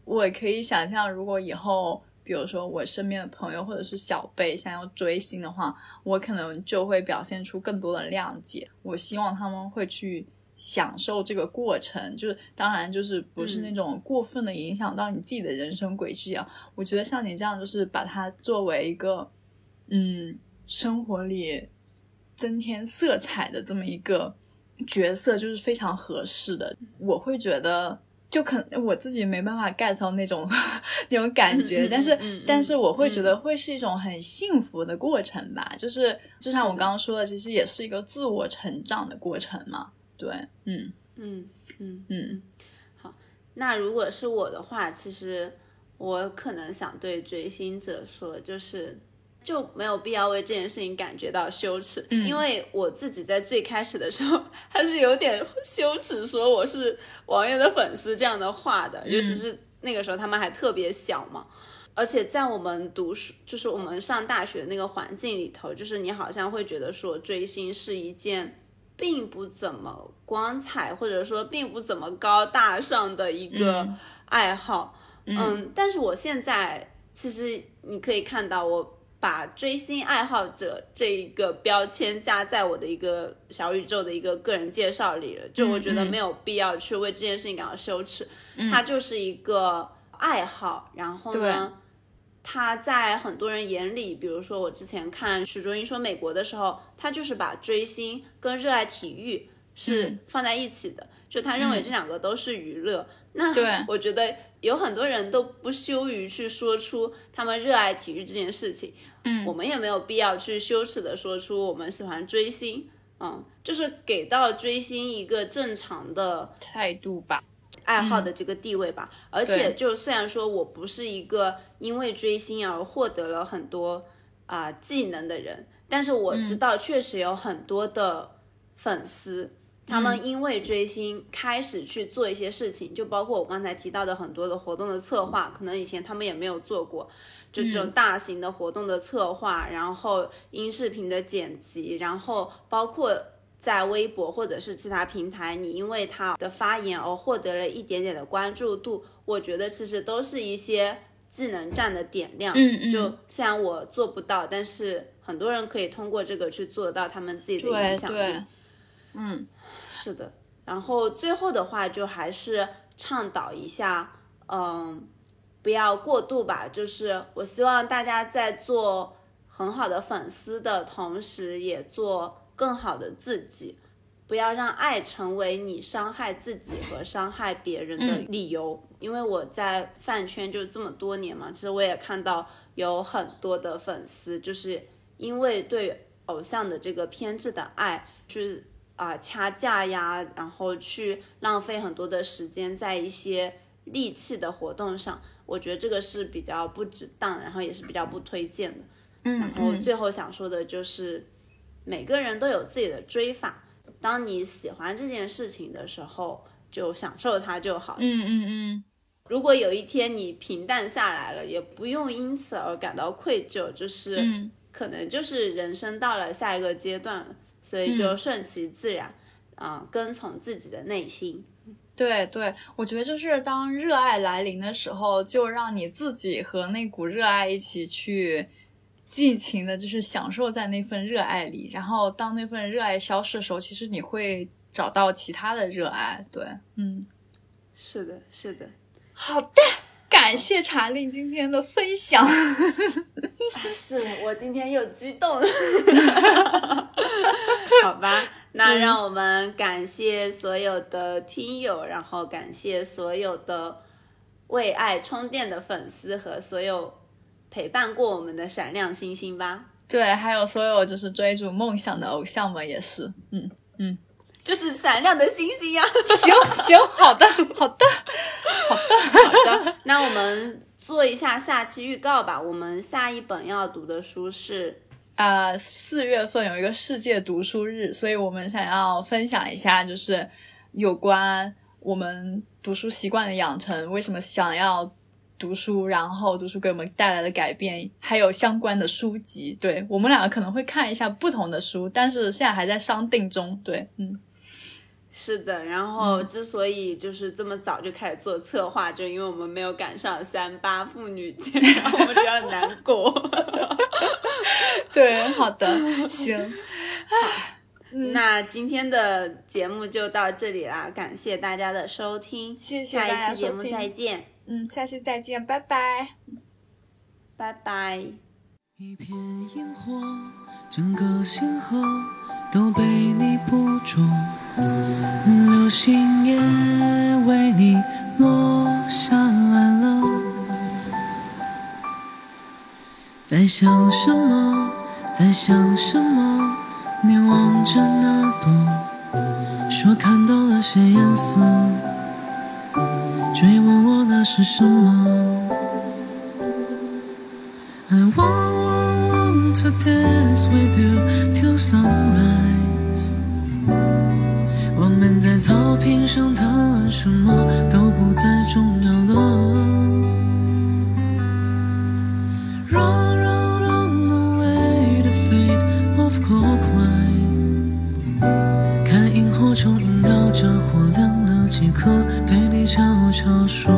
我可以想象，如果以后，比如说我身边的朋友或者是小辈想要追星的话，我可能就会表现出更多的谅解。我希望他们会去享受这个过程，就是当然就是不是那种过分的影响到你自己的人生轨迹啊。我觉得像你这样，就是把它作为一个嗯生活里增添色彩的这么一个。角色就是非常合适的，我会觉得就可能我自己没办法 get 到那种 那种感觉，但是但是我会觉得会是一种很幸福的过程吧，就是就像我刚刚说的，其实也是一个自我成长的过程嘛。对，嗯嗯嗯嗯。好，那如果是我的话，其实我可能想对追星者说，就是。就没有必要为这件事情感觉到羞耻，因为我自己在最开始的时候还是有点羞耻，说我是王源的粉丝这样的话的，尤其是那个时候他们还特别小嘛，而且在我们读书，就是我们上大学那个环境里头，就是你好像会觉得说追星是一件并不怎么光彩，或者说并不怎么高大上的一个爱好，嗯，但是我现在其实你可以看到我。把追星爱好者这一个标签加在我的一个小宇宙的一个个人介绍里了，就我觉得没有必要去为这件事情感到羞耻。它就是一个爱好，然后呢，他在很多人眼里，比如说我之前看许卓英说美国的时候，他就是把追星跟热爱体育是放在一起的，就他认为这两个都是娱乐。那我觉得有很多人都不羞于去说出他们热爱体育这件事情。嗯，我们也没有必要去羞耻的说出我们喜欢追星，嗯，就是给到追星一个正常的态度吧，爱好的这个地位吧。而且，就虽然说我不是一个因为追星而获得了很多啊技能的人，但是我知道确实有很多的粉丝，他们因为追星开始去做一些事情，就包括我刚才提到的很多的活动的策划，可能以前他们也没有做过。就这种大型的活动的策划，然后音视频的剪辑，然后包括在微博或者是其他平台，你因为他的发言而获得了一点点的关注度，我觉得其实都是一些技能站的点亮。嗯嗯。就虽然我做不到，但是很多人可以通过这个去做到他们自己的影响力。嗯，是的。然后最后的话，就还是倡导一下，嗯。不要过度吧。就是我希望大家在做很好的粉丝的同时，也做更好的自己，不要让爱成为你伤害自己和伤害别人的理由。因为我在饭圈就这么多年嘛，其实我也看到有很多的粉丝，就是因为对偶像的这个偏执的爱，去啊掐架呀，然后去浪费很多的时间在一些戾气的活动上。我觉得这个是比较不值当，然后也是比较不推荐的。嗯，然后最后想说的就是，每个人都有自己的追法，当你喜欢这件事情的时候，就享受它就好。嗯嗯嗯。如果有一天你平淡下来了，也不用因此而感到愧疚，就是可能就是人生到了下一个阶段了，所以就顺其自然，啊，跟从自己的内心。对对，我觉得就是当热爱来临的时候，就让你自己和那股热爱一起去尽情的，就是享受在那份热爱里。然后当那份热爱消失的时候，其实你会找到其他的热爱。对，嗯，是的，是的。好的，感谢查令今天的分享。是我今天又激动了。好吧，那让我们感谢所有的听友，然后感谢所有的为爱充电的粉丝和所有陪伴过我们的闪亮星星吧。对，还有所有就是追逐梦想的偶像们也是。嗯嗯。就是闪亮的星星呀！行 行，好的好的好的好的，那我们做一下下期预告吧。我们下一本要读的书是，呃，四月份有一个世界读书日，所以我们想要分享一下，就是有关我们读书习惯的养成，为什么想要读书，然后读书给我们带来的改变，还有相关的书籍。对我们两个可能会看一下不同的书，但是现在还在商定中。对，嗯。是的，然后之所以就是这么早就开始做策划，就因为我们没有赶上三八妇女节，然后我们比较难过。对，好的，行，好，那今天的节目就到这里啦，感谢大家的收听，谢谢下一期节目再见，嗯，下期再见，拜拜，拜拜。一片萤火，整个星河都被你捕捉。流星也为你落下来了，在想什么？在想什么？你望着那朵，说看到了些颜色，追问我那是什么？I want To dance with you till sunrise。我们在草坪上谈论什么都不再重要了。Run, run, run away the fate of clockwise。看萤火虫萦绕着火，亮了几颗，对你悄悄说。